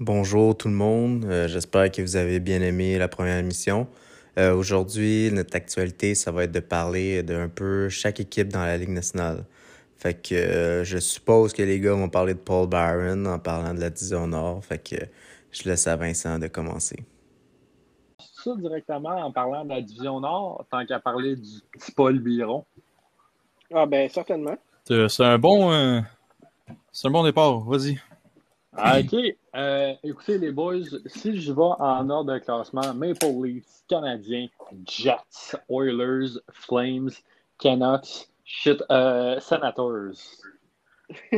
Bonjour tout le monde, euh, j'espère que vous avez bien aimé la première émission. Euh, Aujourd'hui, notre actualité, ça va être de parler d'un peu chaque équipe dans la Ligue nationale. Fait que euh, je suppose que les gars vont parler de Paul Byron en parlant de la division Nord. Fait que je laisse à Vincent de commencer. Ça directement en parlant de la division Nord, tant qu'à parler du petit Paul Byron. Ah ben certainement. C'est c'est un bon euh, c'est un bon départ, vas-y. Ah, OK. Euh, écoutez, les boys, si je vais en ordre de classement, Maple Leafs, Canadiens, Jets, Oilers, Flames, Canucks, shit, euh, Senators.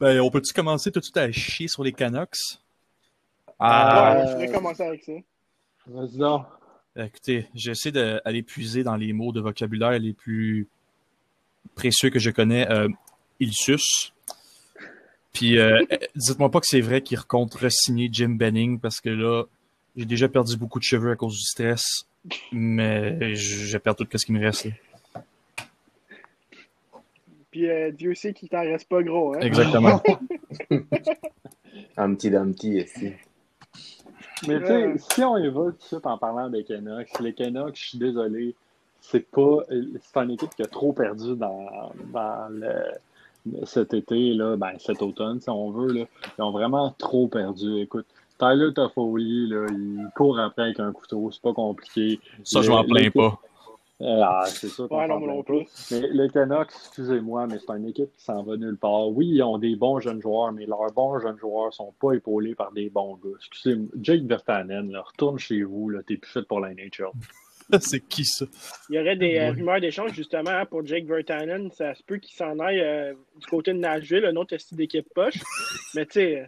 Ben, on peut-tu commencer tout de suite à chier sur les Canucks? Ah, Ouais, je voudrais commencer avec ça. Vas-y donc. Écoutez, j'essaie d'aller puiser dans les mots de vocabulaire les plus précieux que je connais. Euh, il suce. Puis, euh, dites-moi pas que c'est vrai qu'il recompte re-signer Jim Benning parce que là, j'ai déjà perdu beaucoup de cheveux à cause du stress, mais je perds tout ce qui me reste. là. Puis euh, Dieu sait qu'il t'en reste pas gros, hein. Exactement. Humpty Dumpty ici. Mais tu sais, si on y va tout de suite en parlant des Canucks, les Canucks, je suis désolé, c'est pas. C'est une équipe qui a trop perdu dans, dans le, cet été, là, ben, cet automne, si on veut. Là. Ils ont vraiment trop perdu. Écoute, Tyler Toffoli, là, il court après avec un couteau, c'est pas compliqué. Ça, je m'en Le- plains pas. Ah, c'est ça. Ouais, non, pas. Mais les Canucks, excusez-moi, mais c'est une équipe qui s'en va nulle part. Oui, ils ont des bons jeunes joueurs, mais leurs bons jeunes joueurs sont pas épaulés par des bons gars. Excusez-moi, Jake Vertanen, là, retourne chez vous, là, t'es plus fait pour la NHL. c'est qui ça? Il y aurait des euh, Ouais. rumeurs d'échange justement hein, pour Jake Vertanen. Ça se peut qu'il s'en aille euh, du côté de Nashville, un autre style d'équipe poche. Mais tu sais, euh,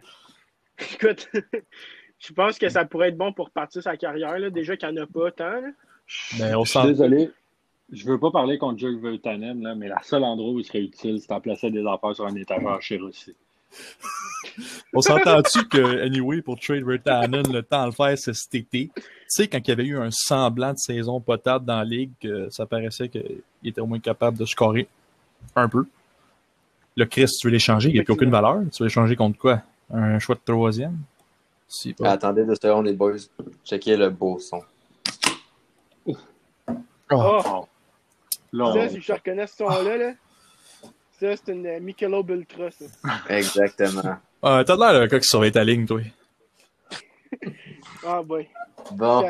écoute, je pense que ça pourrait être bon pour partir sa carrière. Là. Déjà qu'il n'y en a pas tant. là. Ben, on Je suis s'en- désolé, je veux pas parler contre Jake Vertanen, là, mais la seule endroit où il serait utile, c'est en placer des affaires sur un étagère chez Russie. On s'entend-tu que, anyway, pour Trade Vertanen, le temps à le faire, c'est cet été. Tu sais, quand il y avait eu un semblant de saison potable dans la ligue, que ça paraissait qu'il était au moins capable de scorer un peu. Le Chris, tu veux l'échanger, il n'y a plus aucune valeur. Tu veux l'échanger contre quoi? Un choix de troisième? Si, pas. Attendez deux secondes, les boys. Checkez le beau son. Oh, Oh. Ça, on- si je reconnais ce son-là, là, ça, c'est une euh, Michelob Ultra. Ça. Exactement. Ah, T'as l'air d'un gars qui surveille ta ligne, toi. Ah, boy. Bon,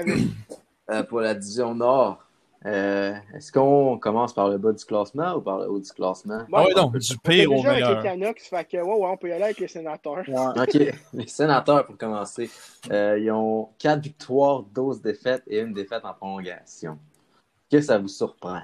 euh, pour la division Nord, euh, est-ce qu'on commence par le bas du classement ou par le haut du classement? Bon, ah ouais, donc, du pire au déjà avec les meilleur. Canucks, fait que ouais, ouais, on peut y aller avec les sénateurs. Ouais. OK, les sénateurs pour commencer. Euh, ils ont 4 victoires, 12 défaites et une défaite en prolongation. Que ça vous surprend?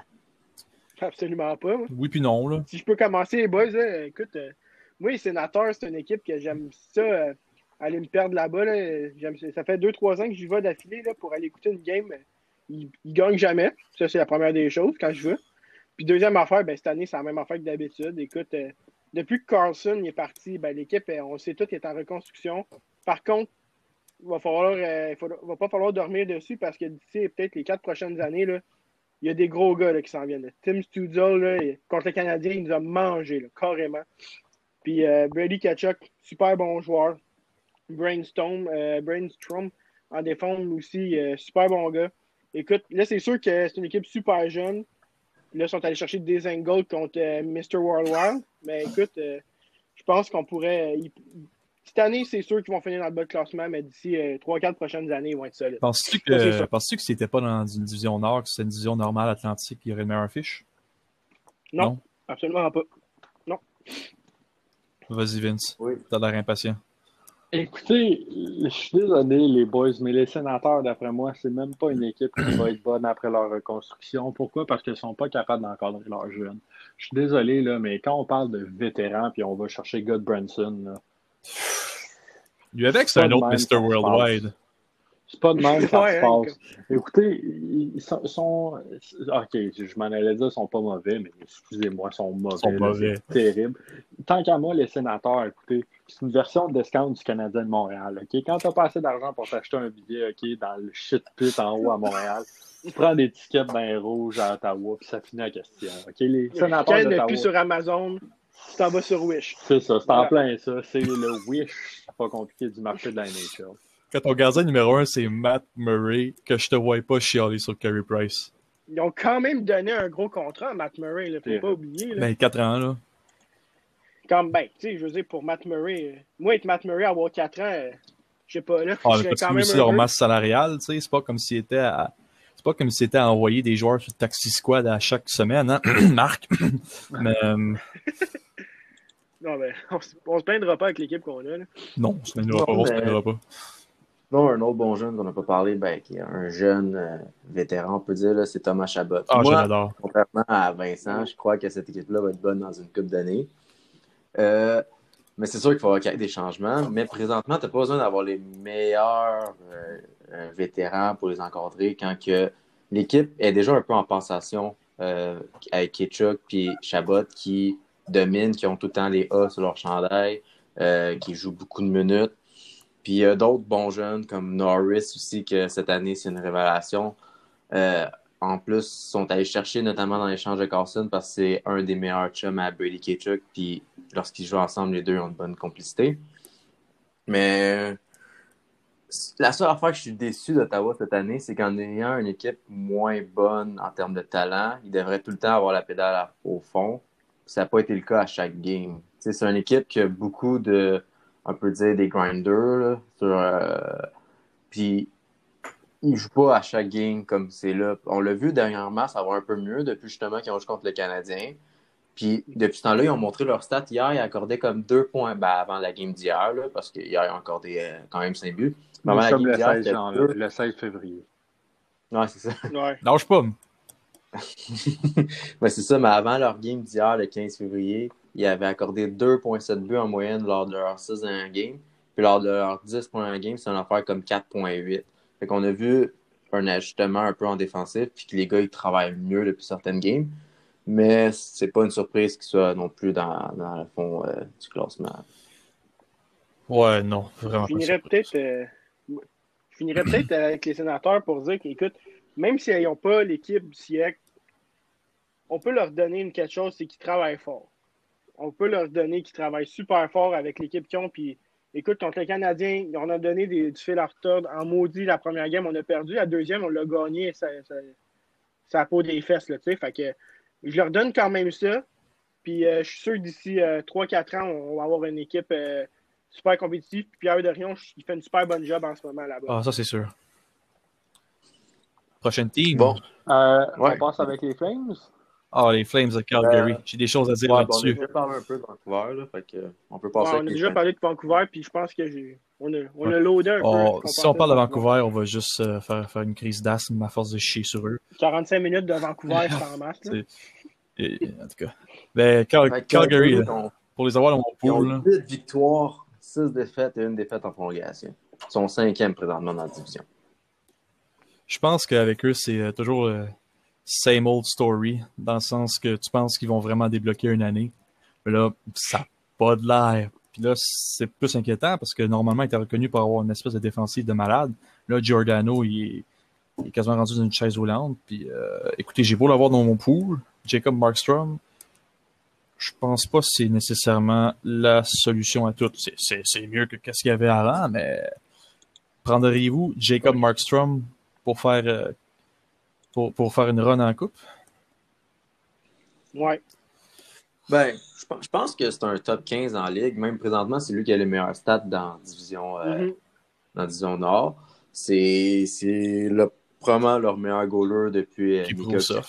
Absolument pas. moi. Oui puis non, là. Si je peux commencer, les boys, là, écoute, euh, moi, les sénateurs, c'est une équipe que j'aime ça, euh, aller me perdre là-bas. Là, ça. fait 2-3 ans que j'y vais d'affilée pour aller écouter une game. Ils, ils gagnent jamais. Ça, c'est la première des choses quand je veux. Puis deuxième affaire, ben, cette année, c'est la même affaire que d'habitude. Écoute, euh, depuis que Carlson est parti, ben, l'équipe, on sait tout, est en reconstruction. Par contre, il va falloir, il va pas falloir dormir dessus parce que d'ici peut-être les quatre prochaines années, là, il y a des gros gars là, qui s'en viennent. Tim Studzol, là, contre le Canadien, il nous a mangé, là, carrément. Puis euh, Brady Kachuk, super bon joueur. Brainstorm, euh, Brainstorm en défense aussi, euh, super bon gars. Écoute, là, c'est sûr que c'est une équipe super jeune. Là, ils sont allés chercher des angles contre euh, Mr. Worldwide. Mais écoute, euh, je pense qu'on pourrait. Euh, cette année, c'est sûr qu'ils vont finir dans le bas de classement, mais d'ici 3-4 prochaines années, ils vont être solides. Penses-tu c'est que, ça. penses-tu que si pas dans une division nord, que c'était une division normale atlantique, il y aurait une meilleure fiche? Non. Absolument pas. Vas-y, Vince. Oui. T'as l'air impatient. Écoutez, je suis désolé, les boys, mais les sénateurs, d'après moi, c'est même pas une équipe qui va être bonne après leur reconstruction. Pourquoi? Parce qu'ils ne sont pas capables d'encadrer leurs jeunes. Je suis désolé, là, mais quand on parle de vétérans puis on va chercher God Branson, là, Lui avec, c'est un autre Mr. Worldwide. c'est pas de même que ça Ouais, se passe. Écoutez, ils sont, sont- Ok, je m'en allais dire, ils sont pas mauvais, mais excusez-moi, ils sont mauvais. Ils sont mauvais. c'est terrible. Tant qu'à moi, les sénateurs, écoutez, c'est une version de discount du Canadien de Montréal. ok? Quand tu n'as pas assez d'argent pour t'acheter un billet ok, dans le shit pit en haut à Montréal, tu prends des tickets bien rouges à Ottawa, puis ça finit la question. ok? Les sénateurs de d'Ottawa. plus sur Amazon. Tu t'en vas sur Wish. C'est ça, c'est en plein ça. C'est le wish pas compliqué du marché de la NHL. Quand ton gardien numéro un, c'est Matt Murray, que je te vois pas chialer sur Carey Price. Ils ont quand même donné un gros contrat à Matt Murray, là, faut pas vrai. oublier. Là. Ben, 4 ans, là. Comme, ben, tu sais, je veux dire, pour Matt Murray, euh, moi, être Matt Murray, avoir 4 ans, euh, je sais pas, là, Ah, je mais quand que même aussi leur masse salariale, tu sais, c'est pas comme s'il était à. C'est pas comme s'il était à envoyer des joueurs sur le taxi squad à chaque semaine, hein, Marc. mais euh, Non, ben, on, se- on se plaindra pas avec l'équipe qu'on a, là. non, on se plaindra pas, Non, on se mais- plaindra pas. Non, un autre bon jeune qu'on n'a pas parlé, ben, qui est un jeune euh, vétéran, on peut dire, là, c'est Thomas Chabot. Ah, l'adore. contrairement à Vincent, je crois que cette équipe-là va être bonne dans une coupe d'années. Euh, mais c'est sûr qu'il faut qu'il y ait des changements. Mais présentement, tu n'as pas besoin d'avoir les meilleurs euh, vétérans pour les encadrer quand que l'équipe est déjà un peu en passation euh, avec Ketchuk puis Chabot qui dominent, qui ont tout le temps les A sur leur chandail, euh, qui jouent beaucoup de minutes. Puis il y a d'autres bons jeunes comme Norris aussi, que cette année, c'est une révélation. Euh, en plus, sont allés chercher notamment dans l'échange de Carlson parce que c'est un des meilleurs chums à Brady Ketchuk. Puis lorsqu'ils jouent ensemble, les deux ont une bonne complicité. Mais la seule affaire que je suis déçu d'Ottawa cette année, c'est qu'en ayant une équipe moins bonne en termes de talent, ils devraient tout le temps avoir la pédale au fond. Ça n'a pas été le cas à chaque game. C'est une équipe qui a beaucoup de, on peut dire, des grinders. là, sur, euh, puis ils jouent pas à chaque game comme c'est là. On l'a vu dernièrement, ça va un peu mieux depuis justement qu'ils ont joué contre le Canadien. Puis depuis ce temps-là, ils ont montré leur stat. Hier, ils accordaient comme deux points ben, avant la game d'hier, parce qu'hier, ils ont accordé euh, quand même cinq buts. Mais Nous avant la game le d'hier, 16, c'était janvier- deux. le 16 février. Ouais, c'est ça. Ouais. Lâche pas. Ouais, c'est ça, mais avant leur game d'hier, le 15 février, ils avaient accordé 2,7 buts en moyenne lors de leur 6 dernières games. Puis lors de leurs 10 premières games, c'est une affaire comme 4,8. Fait qu'on a vu un ajustement un peu en défensif, puis que les gars, ils travaillent mieux depuis certaines games. Mais c'est pas une surprise qu'ils soient non plus dans, dans le fond euh, du classement. Ouais, non, vraiment Je pas. finirais peut-être euh, je finirais peut-être avec les sénateurs pour dire qu'écoute, même s'ils n'ont pas l'équipe du siècle, on peut leur donner une quelque chose, c'est qu'ils travaillent fort. On peut leur donner qu'ils travaillent super fort avec l'équipe qu'ils ont. Puis, écoute, contre les Canadiens, on a donné des, du fil à retordre. En maudit, la première game, on a perdu. La deuxième, on l'a gagné. Ça, ça, ça a peau des fesses, là, tu sais. Fait que je leur donne quand même ça. Puis, euh, je suis sûr que d'ici 3-4 ans, on va avoir une équipe euh, super compétitive. Puis Pierre Dorion, il fait une super bonne job en ce moment là-bas. Ah, ça, c'est sûr. Prochaine team. Bon, Euh, Ouais. On passe avec les Flames. Ah, les Flames de Calgary. Euh, J'ai des choses à dire ouais, bon, on a là-dessus. déjà parlé un peu de Vancouver, là, fait que, on peut Ouais, passer on a déjà parlé de Vancouver, puis je pense que j'ai. On a, on a Ouais. loadé un On- peu. si on parle de Vancouver, on va juste euh, faire, faire une crise d'asthme à force de chier sur eux. 45 minutes de Vancouver, c'est en masse. Et- en tout cas. Ben, Cal- Fait que Calgary, là, ont- pour les avoir dans mon Ils ont pool, là, 8 victoires, 6 défaites et une défaite en prolongation. Ils sont cinquième présentement dans la division. je pense qu'avec eux, c'est euh, toujours euh, same old story, dans le sens que tu penses qu'ils vont vraiment débloquer une année. Mais là, ça n'a pas de l'air. Puis là, c'est plus inquiétant parce que normalement, il était reconnu pour avoir une espèce de défensive de malade. Là, Giordano, il est, quasiment rendu dans une chaise roulante. Puis euh, écoutez, j'ai beau l'avoir dans mon pool, Jacob Markstrom, je pense pas que c'est nécessairement la solution à tout. C'est mieux que ce qu'il y avait avant, mais prendriez-vous Jacob Markstrom pour faire euh, pour, pour faire une run en coupe? Ouais. Ben, je pense, je pense que c'est un top 15 en ligue. Même présentement, c'est lui qui a les meilleurs stats dans la division, euh, Mhm. dans division Nord. C'est c'est le- probablement leur meilleur goaler depuis euh, Puis. Kucherov.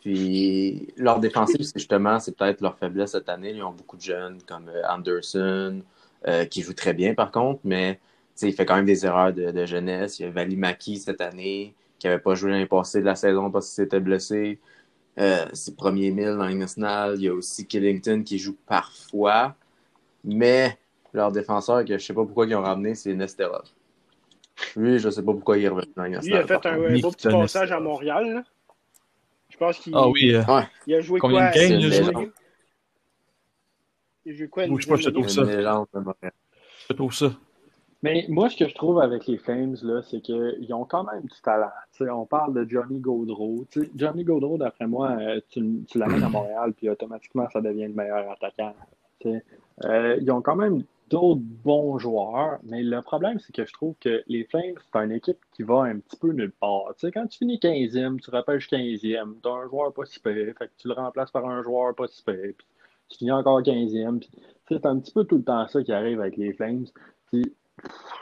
Puis leur défensive, c'est justement, c'est peut-être leur faiblesse cette année. Ils ont beaucoup de jeunes comme euh, Anderson, euh, qui joue très bien par contre, mais tu sais, il fait quand même des erreurs de, de jeunesse. Il y a Valimaki cette année, qui n'avait pas joué l'année passée de la saison parce qu'il s'était blessé. Euh, ses premiers mille dans nationale. Il y a aussi Killington qui joue parfois, mais leur défenseur, que je sais pas pourquoi ils ont ramené, c'est Nesterov. Lui, je sais pas pourquoi il est revenu dans Lui, il a fait un, beau petit passage à. Montréal. là. Je pense qu'il Ah oui, euh, il a joué Combien quoi? de games il a joué? Il a? joué? Quoi? je de trouve ça. Je trouve ça. Mais moi, ce que je trouve avec les Flames, c'est qu'ils ont quand même du talent. on parle de Johnny Gaudreau. Johnny Gaudreau, d'après moi, euh, tu, tu l'amènes à Montréal, puis automatiquement, ça devient le meilleur attaquant. Euh, ils ont quand même d'autres bons joueurs, mais le problème, c'est que je trouve que les Flames, c'est une équipe qui va un petit peu nulle part. quand tu finis 15e, tu repêches 15e, tu as un joueur pas si fait que tu le remplaces par un joueur pas si puis tu finis encore 15e. C'est un petit peu tout le temps ça qui arrive avec les Flames. Puis,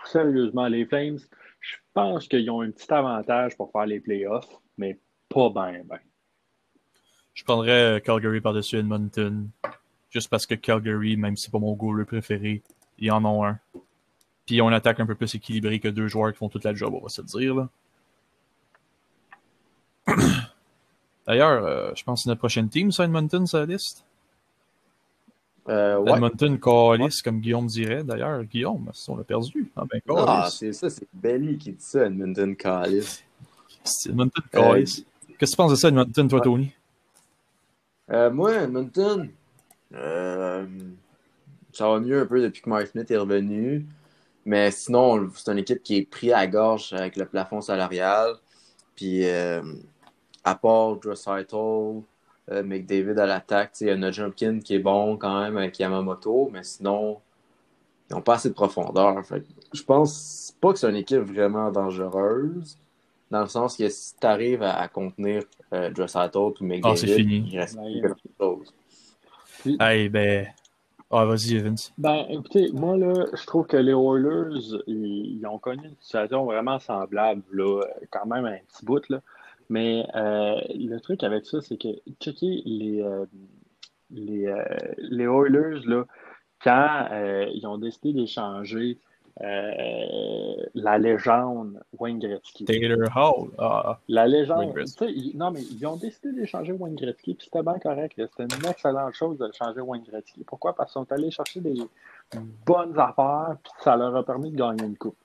sérieusement, les Flames, je pense qu'ils ont un petit avantage pour faire les playoffs, mais pas bien, bien. Je prendrais Calgary par-dessus Edmonton, juste parce que Calgary, même si c'est pas mon goaler préféré, ils en ont un. Puis une attaque un peu plus équilibrée que deux joueurs qui font toute la job, on va se dire. Là. D'ailleurs, euh, je pense que c'est notre prochaine team, ça, Edmonton, la liste. Euh, ouais. Edmonton Callis, comme Guillaume dirait. D'ailleurs, Guillaume, on l'a perdu. Ah, ben, ah c'est ça, c'est Belly qui dit ça, Edmonton Callis. Edmonton Callis. Euh, Qu'est-ce que tu penses de ça, Edmonton, toi, Tony? Euh, moi, Edmonton, euh, ça va mieux un peu depuis que Mark Smith est revenu. Mais sinon, c'est une équipe qui est prise à gorge avec le plafond salarial. Puis, à part euh, McDavid à l'attaque. Il y a notre Jumpkin qui est bon quand même avec Yamamoto, mais sinon, ils n'ont pas assez de profondeur. je pense pas que c'est une équipe vraiment dangereuse, dans le sens que si tu arrives à, contenir euh, Dressato ou McDavid, ah, fini. il reste quelque chose. Hey, ben. Ah, vas-y, Vince. Ben, écoutez, moi, là, je trouve que les Oilers, ils, ont connu une situation vraiment semblable, là, quand même un petit bout, là. Mais euh, le truc avec ça, c'est que, checker les, euh, les, euh, les, Oilers, là, quand ils ont décidé d'échanger la légende Wayne Gretzky. Taylor Hall. Ah, la légende. non, mais ils ont décidé d'échanger Wayne Gretzky, puis c'était bien correct. C'était une excellente chose de changer Wayne Gretzky. Pourquoi? Parce qu'ils sont allés chercher des bonnes affaires, puis ça leur a permis de gagner une coupe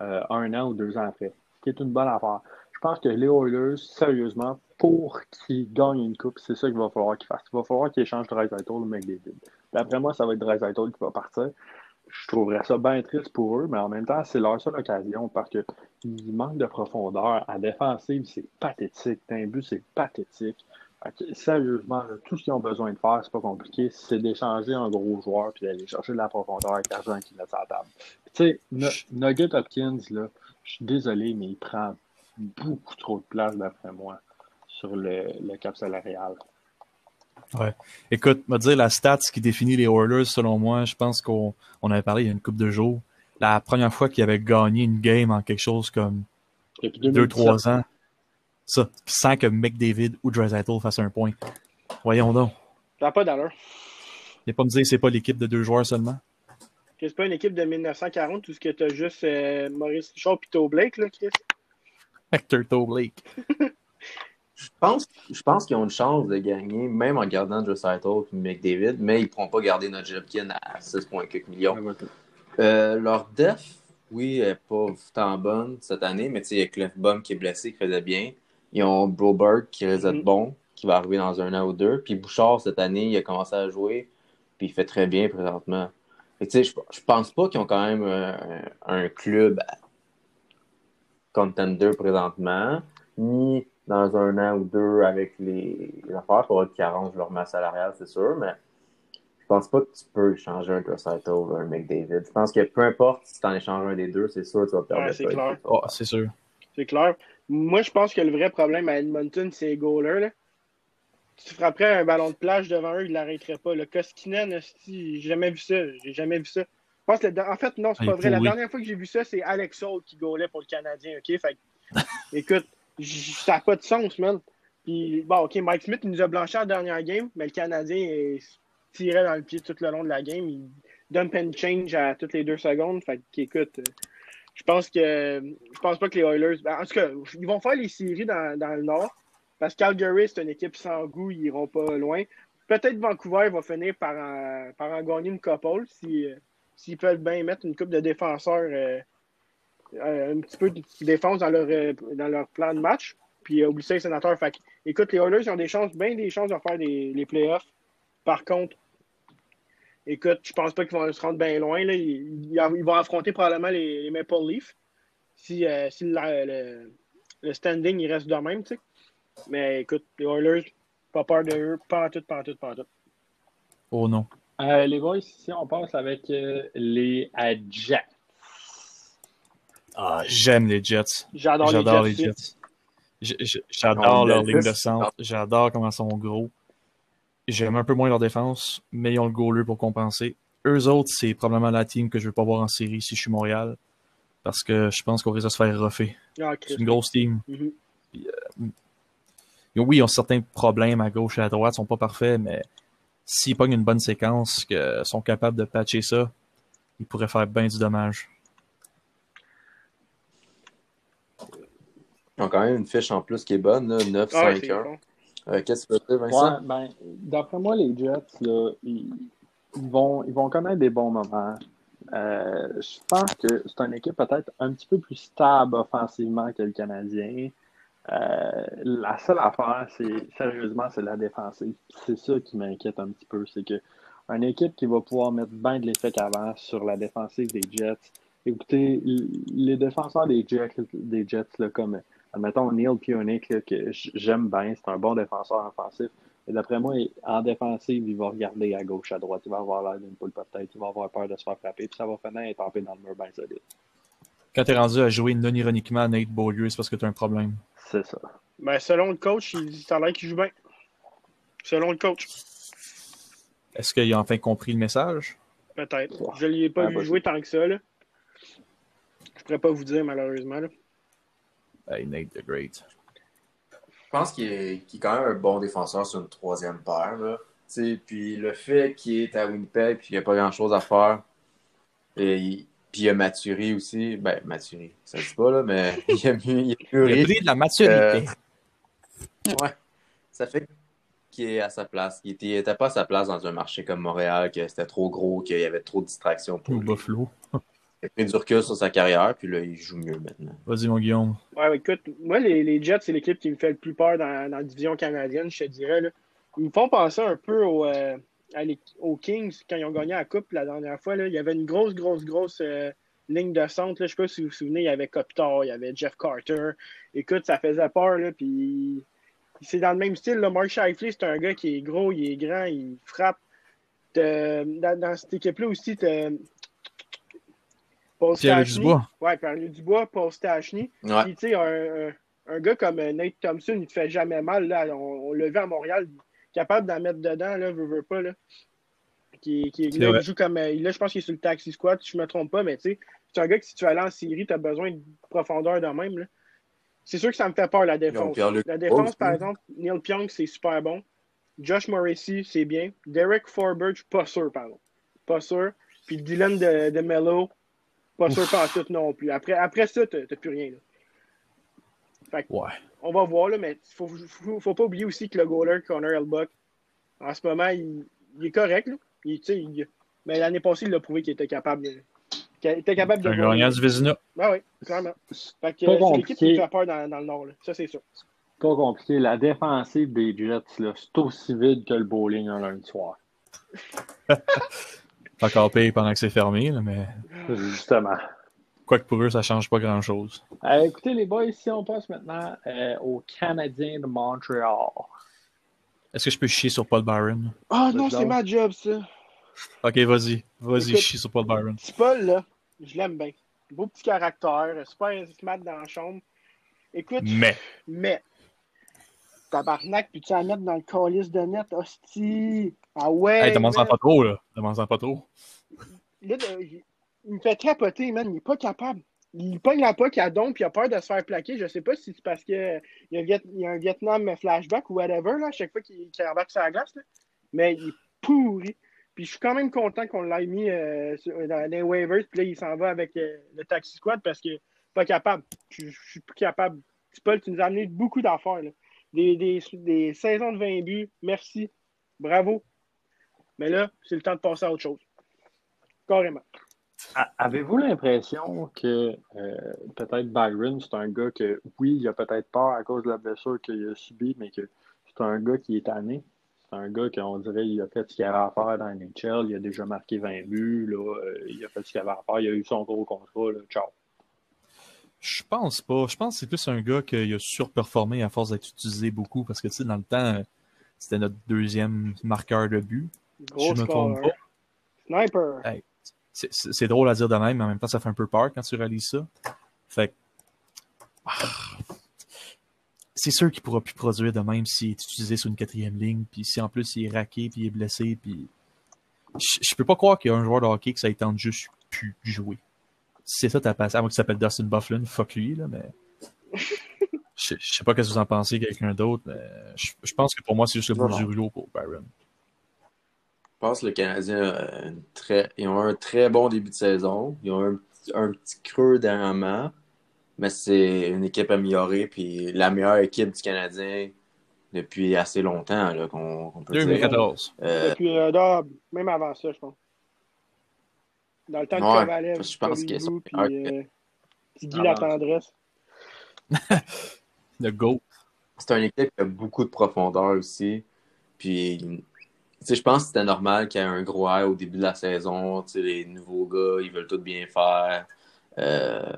un an ou deux ans après, ce qui est une bonne affaire. Je pense que les Oilers, sérieusement, pour qu'ils gagnent une coupe, c'est ça qu'il va falloir qu'ils fassent. Il va falloir qu'ils échangent Dreisaitl ou McDavid. D'après moi, ça va être Dreisaitl qui va partir. Je trouverais ça bien triste pour eux, mais en même temps, c'est leur seule occasion parce qu'il manque de profondeur. À défensive, c'est pathétique. Un but, c'est pathétique. sérieusement, tout ce qu'ils ont besoin de faire, c'est pas compliqué. C'est d'échanger un gros joueur puis d'aller chercher de la profondeur avec l'argent qu'il a sur la table. Tu sais, Nugget Hopkins, là, je suis désolé, mais il prend beaucoup trop de place, d'après moi, sur le, le cap salarial. Ouais. Écoute, me dire la stats qui définit les Oilers, selon moi, je pense qu'on on avait parlé il y a une couple de jours. La première fois qu'ils avaient gagné une game en quelque chose comme 2-3 ans, ça, sans que McDavid ou Draisaitl fassent un point. Voyons donc. Ça n'a pas d'allure. Il pas me dire que c'est pas l'équipe de deux joueurs seulement. Que c'est pas une équipe de 1940 tout ce que tu as juste euh, Maurice Richard et Blake, là, Chris? Hector Blake. je pense, je pense qu'ils ont une chance de gagner, même en gardant Dressaitl et McDavid, mais ils ne pourront pas garder notre Jobkin à 6,4 millions. Euh, leur def, oui, n'est pas tant bonne cette année, mais il y a Cliff Bum qui est blessé, qui faisait bien. Ils ont Broberg qui risque d'être mm-hmm. bon, qui va arriver dans un an ou deux. Puis Bouchard, cette année, il a commencé à jouer, puis il fait très bien présentement. je, je pense pas qu'ils ont quand même un, un club contender présentement, ni dans un an ou deux avec les, affaires. Il faudra qu'ils arrangent leur masse salariale, c'est sûr, mais je pense pas que tu peux échanger un Dressaitl ou un McDavid. Je pense que peu importe si tu en échanges un des deux, c'est sûr que tu vas perdre ouais, c'est clair. Oh, c'est sûr. C'est clair. Moi, je pense que le vrai problème à Edmonton, c'est les goalers. Tu frapperais un ballon de plage devant eux, ils ne l'arrêteraient pas. Le Koskinen, j'ai jamais vu ça. J'ai jamais vu ça. En fait, non, c'est pas vrai. La dernière fois que j'ai vu ça, c'est Alex Holt qui gaulait pour le Canadien, OK? Fait écoute, ça n'a pas de sens, man. Puis, bon, OK, Mike Smith il nous a blanchi en dernière game, mais le Canadien tirait dans le pied tout le long de la game. Il dump and change à toutes les deux secondes. Fait qu'écoute, je pense que je pense pas que les Oilers. Ben, en tout cas, ils vont faire les séries dans, dans le Nord. Parce que Calgary, c'est une équipe sans goût, ils iront pas loin. Peut-être Vancouver va finir par en, par en gagner une couple si, s'ils peuvent bien mettre une coupe de défenseurs, euh, euh, un petit peu de défense dans leur, euh, dans leur plan de match. Puis oublie ça, les sénateurs. Fait écoute, les Oilers ont des chances, bien des chances de faire des, les playoffs. Par contre, Écoute, je pense pas qu'ils vont se rendre bien loin. Là. Ils, vont affronter probablement les, Maple Leafs si, si le, le, standing il reste de même. sais. Mais écoute, les Oilers, pas peur de eux, pas tout, pas en tout, pas en tout. Oh non. Euh, les boys, ici, on passe avec euh, les Jets. Ah, j'aime les Jets. J'adore les Jets. J'adore leur ligne de centre. J'adore comment ils sont gros. J'aime un peu moins leur défense, mais ils ont le goaler pour compenser. Eux autres, c'est probablement la team que je veux pas voir en série si je suis Montréal. Parce que je pense qu'on risque de se faire reffer. Ah, c'est une grosse team. Puis, euh, oui, ils ont certains problèmes à gauche et à droite, ils sont pas parfaits, mais s'ils pognent une bonne séquence, qu'ils sont capables de patcher ça, ils pourraient faire bien du dommage. Ils ont quand même une fiche en plus qui est bonne, 9-5-1. Euh, qu'est-ce que tu veux dire, Vincent? Ouais, ben, D'après moi, les Jets, là, ils, ils, vont, ils vont connaître des bons moments. Euh, je pense que c'est une équipe peut-être un petit peu plus stable offensivement que le Canadien. Euh, la seule affaire, c'est sérieusement, c'est la défensive. C'est ça qui m'inquiète un petit peu. C'est que une équipe qui va pouvoir mettre bien de l'effet qu'avant sur la défensive des Jets. Écoutez, les défenseurs des Jets, des Jets là, comme admettons Neil Pionnick, que j'aime bien, c'est un bon défenseur offensif. Et d'après moi, en défensive, il va regarder à gauche, à droite. Il va avoir l'air d'une poule peut-être. Il va avoir peur de se faire frapper. Puis ça va finir taper dans le mur bien solide. Quand tu es rendu à jouer non ironiquement Nate Beaulieu, c'est parce que tu as un problème. C'est ça. Ben, selon le coach, il, ça a l'air qu'il joue bien. Selon le coach. Est-ce qu'il a enfin compris le message? Peut-être. Je ne l'ai pas vu jouer tant que ça. Là. Je ne pourrais pas vous dire, malheureusement. Là. Hey, Nate the Great. Je pense qu'il est, qu est, quand même un bon défenseur sur une troisième paire. Là. Puis le fait qu'il est à Winnipeg et qu'il n'y a pas grand-chose à faire, et il, puis il a maturé aussi. Ben, maturé, ça se dit pas, là, mais il a mieux. Il a, il a pris de la maturité. Euh, ouais. Ça fait qu'il est à sa place. Il était, était, pas à sa place dans un marché comme Montréal, que c'était trop gros, qu'il y avait trop de distractions pour Ou Buffalo. Il a pris du recul sur sa carrière, puis là, il joue mieux maintenant. Vas-y, mon Guillaume. Ouais, écoute, moi, les, les Jets, c'est l'équipe qui me fait le plus peur dans, dans la division canadienne, je te dirais. Là. Ils me font penser un peu au, euh, aux Kings quand ils ont gagné la Coupe la dernière fois. Là. Il y avait une grosse, grosse, grosse euh, ligne de centre. Là. Je ne sais pas si vous vous souvenez, il y avait Kopitar, il y avait Jeff Carter. Écoute, ça faisait peur. Là, puis c'est dans le même style. Là. Mark Shifley, c'est un gars qui est gros, il est grand, il frappe. Dans, dans, cette équipe-là aussi, tu Paul Pierre Dubois. Ouais, Pierre Dubois, Paul Stachny. Ouais. Puis, tu sais, un, un, un, gars comme Nate Thompson, il te fait jamais mal. Là. On, on l'a vu à Montréal, capable d'en mettre dedans, là, veut, veut pas. Là. Qui, qui là, il joue comme. Là, je pense qu'il est sur le taxi squad, si je me trompe pas, mais tu sais, c'est un gars que si tu vas aller en Syrie, tu as besoin de profondeur de même. Là. C'est sûr que ça me fait peur, la défense. La défense, par exemple, Neil Pionk, c'est super bon. Josh Morrissey, c'est bien. Derek Forbert, pas sûr, pardon. Pas sûr. Puis Dylan de, de Mello, pas sûr pas tout non plus. Après, après ça, t'as plus rien. Là. Fait que, ouais. On va voir, là, mais il faut, faut, faut, pas oublier aussi que le goaler, Connor Elbuck, en ce moment, il, il est correct. Là. Il, il, mais l'année passée, il a prouvé qu'il était capable de. Qu'il était capable de. Un gagnant du Vézina. Ben oui, clairement. Fait que c'est l'équipe qui fait peur dans, dans, le Nord. Là. Ça, c'est sûr. Pas compliqué. La défensive des Jets, c'est aussi vide que le bowling un lundi soir. encore payé pendant que c'est fermé, là, mais. Justement. Quoique pour eux, ça change pas grand-chose. Euh, écoutez, les boys, ici, on passe maintenant euh, aux Canadiens de Montréal. Est-ce que je peux chier sur Paul Byron? Ah oh, non, c'est ma job, ça. Ok, vas-y. Vas-y, chie sur Paul Byron. Petit Paul, là, je l'aime bien. Beau petit caractère, super smart dans la chambre. Écoute. Mais. Mais. Tabarnak, puis tu vas mettre dans le colis de net, hostie. Ah ouais. Hey, demande-en pas trop, là. Demande-en pas trop. Là, il me fait capoter, man. Il n'est pas capable. Il pogne la POC à don puis il a peur de se faire plaquer. Je sais pas si c'est parce qu'il y, y, a un Vietnam flashback ou whatever, là, à chaque fois qu'il qu embarque sur la glace. Là. Mais il est pourri. Puis je suis quand même content qu'on l'ait mis euh, dans les waivers. Puis là, il s'en va avec euh, le Taxi Squad parce que pas capable. Je, je suis plus capable. Paul, tu nous as amené beaucoup d'affaires. Des, des, des saisons de 20 buts. Merci. Bravo. Mais là, c'est le temps de passer à autre chose. Carrément. Avez-vous l'impression que euh, peut-être Byron, c'est un gars que, oui, il a peut-être peur à cause de la blessure qu'il a subie, mais que c'est un gars qui est tanné? C'est un gars qu'on dirait il a fait ce qu'il avait à faire dans NHL. Il a déjà marqué 20 buts. Là. Euh, il a fait ce qu'il avait à faire. Il a eu son gros contrat. Là. Ciao. Je pense pas. Je pense que c'est plus un gars qui a surperformé à force d'être utilisé beaucoup parce que, tu sais, dans le temps, c'était notre deuxième marqueur de but. Gros je me trompe pas. Sniper. Hey, c'est- drôle à dire de même, mais en même temps, ça fait un peu peur quand tu réalises ça. Fait Ah. C'est sûr qu'il pourra plus produire de même s'il est utilisé sur une quatrième ligne, puis si en plus il est raqué, puis il est blessé, puis... Je, je peux pas croire qu'il y a un joueur de hockey que ça de juste pu jouer. C'est ça ta passion, à moins qu'il s'appelle Dustin Bufflin, fuck lui, là, mais... Je, je sais pas ce que vous en pensez, quelqu'un d'autre, mais je, je pense que pour moi, c'est juste le bout du rouleau pour Byron. Je pense que le Canadien a une très... Ils ont un très bon début de saison. Ils ont un, petit- un petit creux dernièrement. Mais c'est une équipe améliorée. Puis la meilleure équipe du Canadien depuis assez longtemps, là, qu'on qu'on peut dire. 2014. Euh, Depuis euh, là, même avant ça, je pense. Dans le temps de Ouais, Kovalev, je pense qu'ils sont puis euh, puis Guy Ah, Latendresse. Le GOAT. c'est une équipe qui a beaucoup de profondeur aussi. Puis, je pense que c'était normal qu'il y ait un gros air au début de la saison. Les nouveaux gars, ils veulent tout bien faire. Euh,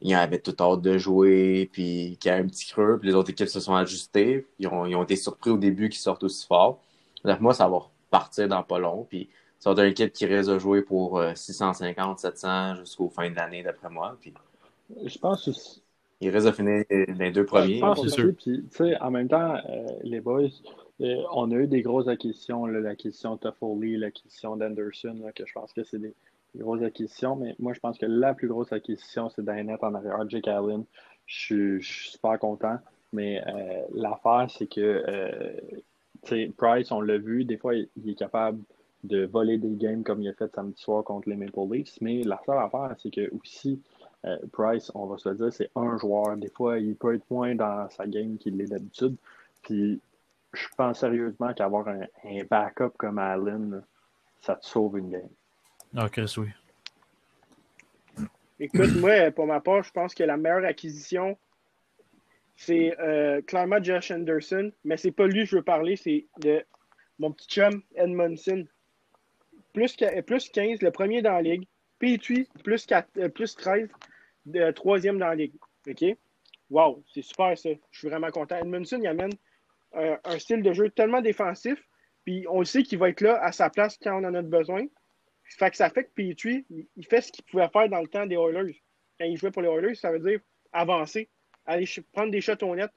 ils avaient tout hâte de jouer. Puis, qu'il y ait un petit creux. Puis, les autres équipes se sont ajustées. Ils ont, ils ont été surpris au début qu'ils sortent aussi fort. Donc, moi, ça va repartir dans pas long. Puis, ça va être une équipe qui risque de jouer pour euh, 650, 700 jusqu'au fin de l'année, d'après moi. Puis, Je pense aussi. ils risquent de finir les deux premiers. Je pense c'est aussi, puis, en même temps, euh, les boys, euh, on a eu des grosses acquisitions, l'acquisition de Toffoli, l'acquisition d'Anderson, que je pense que c'est des, grosses acquisitions, mais moi, je pense que la plus grosse acquisition, c'est d'Annette en arrière, Jake Allen. Je, suis- je suis super content, mais euh, l'affaire, c'est que, euh, Price, on l'a vu, des fois, il, il est capable de voler des games comme il a fait samedi soir contre les Maple Leafs, mais la seule affaire, c'est que aussi, euh, Price, on va se le dire, c'est un joueur. Des fois, il peut être moins dans sa game qu'il l'est d'habitude. Puis, je pense sérieusement qu'avoir un, un backup comme Allen, là, ça te sauve une game. Ah, Chris, oui. Écoute, moi, pour ma part, je pense que la meilleure acquisition, c'est euh, clairement Josh Anderson, mais c'est pas lui que je veux parler, c'est de mon petit chum Edmondson. Plus, que- plus 15, le premier dans la ligue. P8, plus, 4, euh, plus 13, de, troisième dans la ligue. OK? Wow, c'est super ça. Je suis vraiment content. Edmondson, il amène un, style de jeu tellement défensif, puis on sait qu'il va être là à sa place quand on en a besoin. Fait que ça fait que Petrie, il- fait ce qu'il pouvait faire dans le temps des Oilers. Quand il jouait pour les Oilers, ça veut dire avancer, aller prendre des shots net.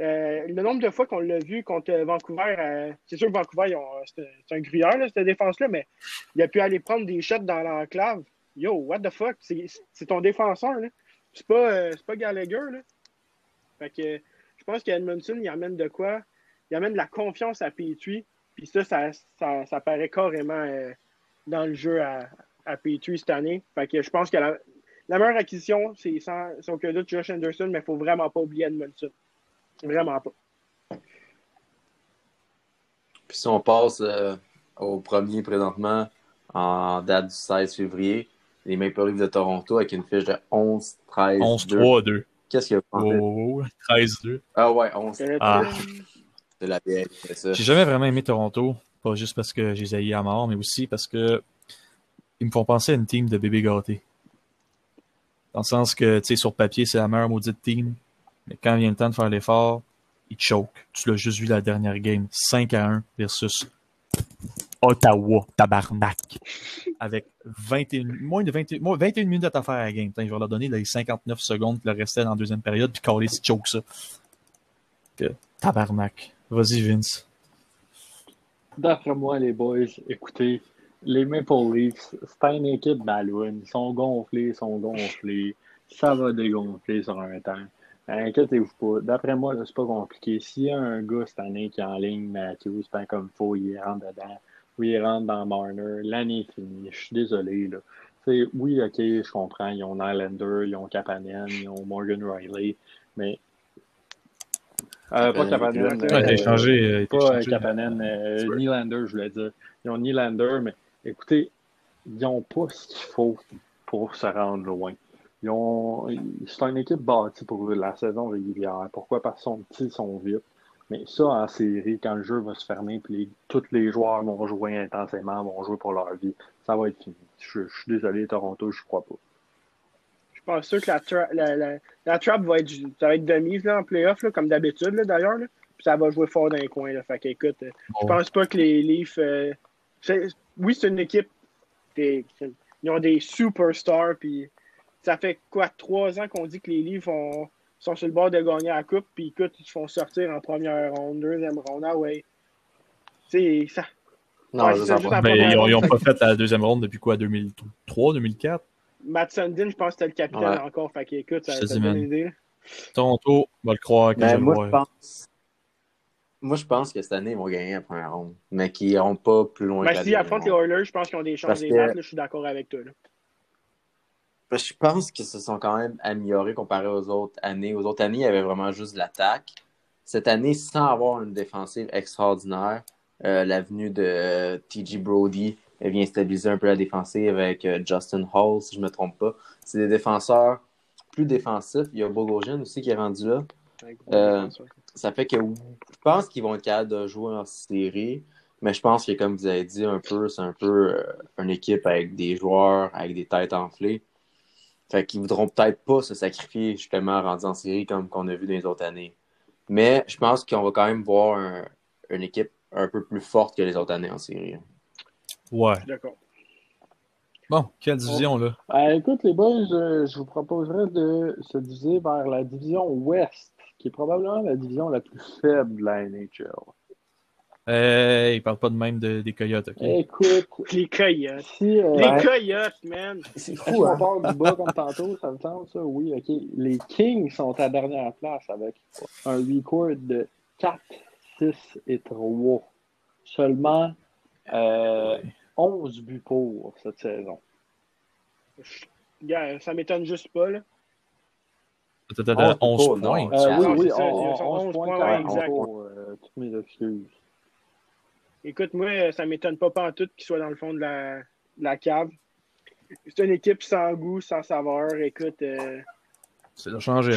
Euh, le nombre de fois qu'on l'a vu contre Vancouver, euh, c'est sûr que Vancouver, c'est c'est un gruyère, là, cette défense-là, mais il a pu aller prendre des shots dans l'enclave. Yo, what the fuck? C'est ton défenseur, là. C'est pas, euh, pas Gallagher, là. Fait que je pense qu'Edmondson, il amène de quoi? Il amène de la confiance à Petrie. Puis ça, ça, ça, ça paraît carrément euh, dans le jeu à, à Petrie cette année. Fait que je pense que la, la meilleure acquisition, c'est sans, sans aucun doute Josh Anderson, mais il faut vraiment pas oublier Edmondson. Vraiment pas. Puis si on passe euh, au premier présentement, en date du 16 février, les Maple Leafs de Toronto avec une fiche de 11, 13, 2. 11-3-2. Qu'est-ce pensez? oh, oh. 13-2. Ah ouais, 11. Ah. de la vieille, c'est ça. J'ai jamais vraiment aimé Toronto. Pas juste parce que j'ai haïs à mort, mais aussi parce que ils me font penser à une team de bébés gâtés. Dans le sens que, tu sais, sur papier, c'est la meilleure maudite team. Mais quand vient le temps de faire l'effort, ils choke. Tu l'as juste vu la dernière game. 5 à 1 versus Ottawa, tabarnak. Avec 21, moins de 21, moins 21 minutes à faire à la game. Je vais leur donner les 59 secondes qui leur restaient dans la deuxième période, puis caler si choke ça. Tabarnak. Vas-y, Vince. D'après moi, les boys, écoutez, les Maple Leafs, c'est une équipe ballon. Ils sont gonflés, ils sont gonflés. Ça va dégonfler sur un temps. Inquiétez-vous pas. D'après moi, c'est pas compliqué. S'il y a un gars cette année qui est en ligne, Matthews, ben comme il faut, il rentre dedans. Oui, il rentre dans Marner. L'année est finie. Je suis désolé. Là. Tu sais, oui, ok, je comprends. Ils ont Nylander, ils ont Kapanen, ils ont Morgan Riley. Mais. Euh, pas Kapanen. Ouais, euh, échangé. euh, il a pas échangé. euh, Kapanen, euh. Nylander, je voulais dire. Ils ont Nylander, mais écoutez, ils n'ont pas ce qu'il faut pour se rendre loin. Ils ont, c'est une équipe bâtie pour la saison régulière. Pourquoi? Parce qu'ils sont petits, ils sont vite. Mais ça, en série, quand le jeu va se fermer, puis les- tous les joueurs vont jouer intensément, vont jouer pour leur vie, ça va être fini. Je, je suis désolé, Toronto, je crois pas. Je pense sûr que la, tra- la, la, la trap va être, ça va être de mise là, en playoff, là, comme d'habitude là, d'ailleurs. là. Puis ça va jouer fort dans les coins. Là. Fait que, écoute, euh, je Bon. pense pas que les Leafs. euh, oui, c'est une équipe. des- ils ont des superstars. Puis ça fait quoi, trois ans qu'on dit que les Leafs ont- sont sur le bord de gagner la Coupe. Puis écoute, ils se font sortir en première ronde, deuxième ronde. Ah ouais. C'est ça. Non, Ouais, ça, Mais ils ont, ils ont première pas fait la deuxième ronde depuis quoi, 2003, 2004? Matt Sundin, je pense que c'était le capitaine Ouais. encore. Fait que, écoute, ça, ça donne une idée. on va le croire que Ben, je moi, vois. je pense. Moi, je pense que cette année, ils vont gagner la première ronde, mais qu'ils n'iront pas plus loin Ben, que la s'ils affrontent les. Oilers, je pense qu'ils ont des chances Parce de les que- battre. là, Je suis d'accord avec toi. là. Je pense qu'ils se sont quand même améliorés comparé aux autres années. Aux autres années, il y avait vraiment juste l'attaque. Cette année, sans avoir une défensive extraordinaire, euh, l'avenue de euh, TG Brody elle vient stabiliser un peu la défensive avec euh, Justin Hall, si je ne me trompe pas. C'est des défenseurs plus défensifs. Il y a Bogosian aussi qui est rendu là. Euh, Ça fait que je pense qu'ils vont être capables de jouer en série, mais je pense que, comme vous avez dit, un peu, c'est un peu euh, une équipe avec des joueurs, avec des têtes enflées. Fait qu'ils voudront peut-être pas se sacrifier justement rendu en série comme qu'on a vu dans les autres années. Mais je pense qu'on va quand même voir un- une équipe un peu plus forte que les autres années en série. Ouais. D'accord. Bon, quelle division, là? Euh, écoute, les boys, je, je vous proposerais de se diviser vers la division Ouest, qui est probablement la division la plus faible de la NHL. Hey, il parle pas de même de- des Coyotes, OK? Écoute, Les Coyotes. si, euh, Les Ouais. Coyotes, man. C'est Est-ce qu'on part du bas comme tantôt, ça me tente ça? Oui, ok. Les Kings sont à dernière place avec un record de 4, 6 et 3. Seulement euh, 11 buts pour cette saison. Gars, ça m'étonne juste pas. Là. Oh, 11 oh, non. points. Euh, oui, oui, c'est ça, on, ils sont on, 11 11 points exact. pour, euh, toutes mes excuses. Écoute, moi, ça m'étonne pas pantoute qu'ils soient dans le fond de la, de la cave. C'est une équipe sans goût, sans saveur. Écoute, euh, C'est de changer.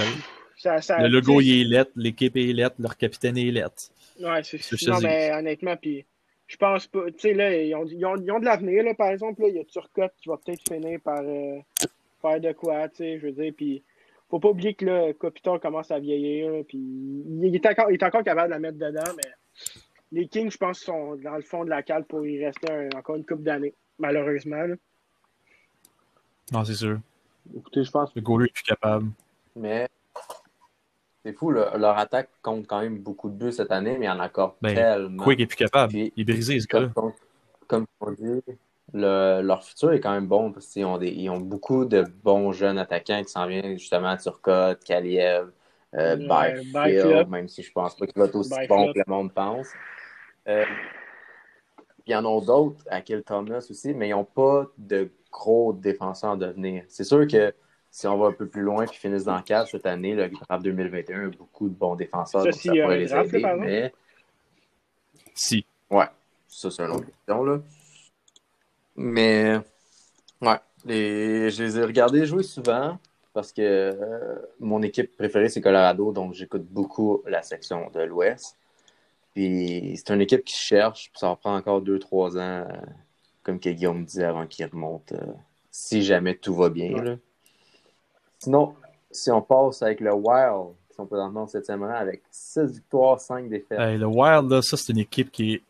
ça, ça, Le logo, il est lettre, l'équipe est lettre, leur capitaine est lettre. Ouais, c'est je Non, mais honnêtement, puis je pense pas. Tu sais, là, ils ont, ils ont, ils ont de l'avenir, là, par exemple. Là, il y a Turcotte qui va peut-être finir par euh, faire de quoi, tu sais, je veux dire. Puis, faut pas oublier que là, Copiton commence à vieillir, puis il est, encore, il est encore capable de la mettre dedans, mais les Kings, je pense, sont dans le fond de la cale pour y rester un- encore une coupe d'années, malheureusement. là. Non, c'est sûr. Écoutez, je pense Le goaler est plus capable. Mais c'est fou, leur attaque compte quand même beaucoup de buts cette année, mais il y en a encore Ben, tellement. Quick est plus capable. Puis- Il est brisé, ce gars-là. Comme, comme on dit, le- leur futur est quand même bon parce qu'ils ont, des, ils ont beaucoup de bons jeunes attaquants qui s'en viennent justement Turcotte, Kaliev, euh, Byfield, Byfield. même si je pense pas qu'il va être aussi Byfield. bon que le monde pense. Euh, puis il y en a d'autres, Akil Thomas aussi, mais ils n'ont pas de gros défenseurs en devenir. C'est sûr que si on va un peu plus loin et finissent dans le cadre cette année, le draft 2021 a beaucoup de bons défenseurs, Ça, donc ça pourrait les aider, mais Si. Ouais, ça c'est une autre question là. Mais ouais, les... je les ai regardés jouer souvent parce que euh, mon équipe préférée c'est Colorado, donc j'écoute beaucoup la section de l'Ouest. Puis c'est une équipe qui cherche, puis ça va prendre encore 2-3 ans, euh, comme que Guillaume dit, avant qu'il remonte, euh, si jamais tout va bien. Ouais. là. Sinon, si on passe avec le Wild, qui sont présentement au 7e rang avec 6 victoires, 5 défaites. Hey, le Wild, là, ça, c'est une équipe qui est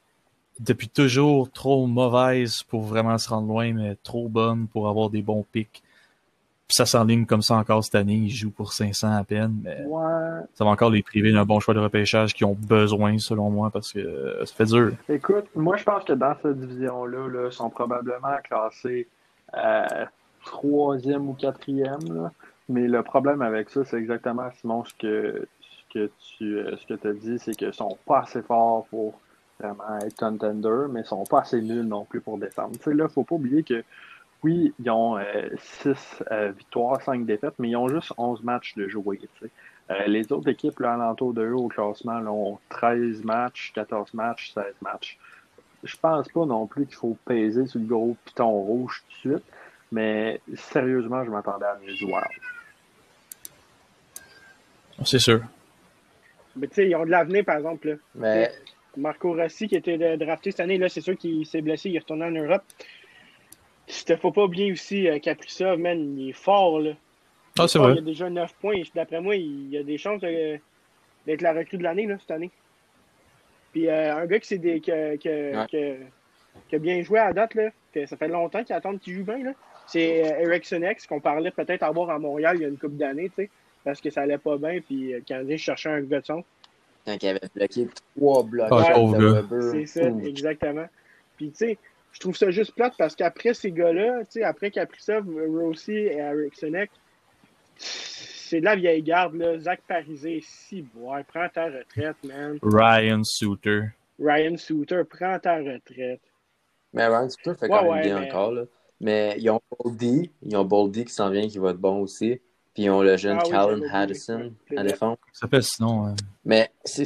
depuis toujours trop mauvaise pour vraiment se rendre loin, mais trop bonne pour avoir des bons pics. Puis ça s'enligne comme ça encore cette année. Ils jouent pour 500 à peine, mais Ouais. ça va encore les priver d'un bon choix de repêchage qu'ils ont besoin, selon moi, parce que euh, ça fait dur. Écoute, moi je pense que dans cette division-là, là, sont probablement classés euh, troisième ou quatrième. Mais le problème avec ça, c'est exactement, Simon, ce que, ce que tu euh, ce que as dit, c'est qu'ils sont pas assez forts pour vraiment être contender, mais ils sont pas assez nuls non plus pour descendre. Tu sais, là, faut pas oublier que oui, ils ont 6 victoires, 5 défaites, mais ils ont juste 11 matchs de jouer. Euh, les autres équipes là, alentour de eux au classement là, ont 13 matchs, 14 matchs, 16 matchs. Je pense pas non plus qu'il faut peser sur le gros piton rouge tout de suite, mais sérieusement, je m'attendais à mieux Wild. C'est sûr. Mais tu sais, ils ont de l'avenir, par exemple. Là. Mais Marco Rossi, qui était drafté cette année, là, c'est sûr qu'il s'est blessé, il est retourné en Europe. Il faut pas oublier aussi euh, Kaprizov, man, il est fort, là. Il Ah, est c'est fort, vrai. Il a déjà 9 points. D'après moi, il y a des chances d'être la recrue de l'année, là, cette année. Puis euh, un gars qui, s'est dé- que- que- Ouais. que- qui a bien joué à date, là, que ça fait longtemps qu'il attend qu'il joue bien, là, c'est euh, Eric X qu'on parlait peut-être avoir à Montréal il y a une couple d'années, tu sais, parce que ça allait pas bien, puis euh, le Canadien cherchait un gars de son. quand il avait bloqué trois blocs Ah. C'est ça, Ouh. exactement. Puis, tu sais, je trouve ça juste plate parce qu'après ces gars-là, tu sais, après Kaprizov, Rossi et Erikssonek, c'est de la vieille garde, là. Zach Parisé, si, boy, prends ta retraite, man. Ryan Suter. Ryan Souter, prends ta retraite. Mais Ryan Suter fait Ouais, quand même ouais, bien mais- encore. Là. Mais ils ont Boldy, ils ont Boldy qui s'en vient, qui va être bon aussi. Puis ils ont le jeune Ah oui, Haddison à défendre. Ça s'appelle sinon. euh, Mais c'est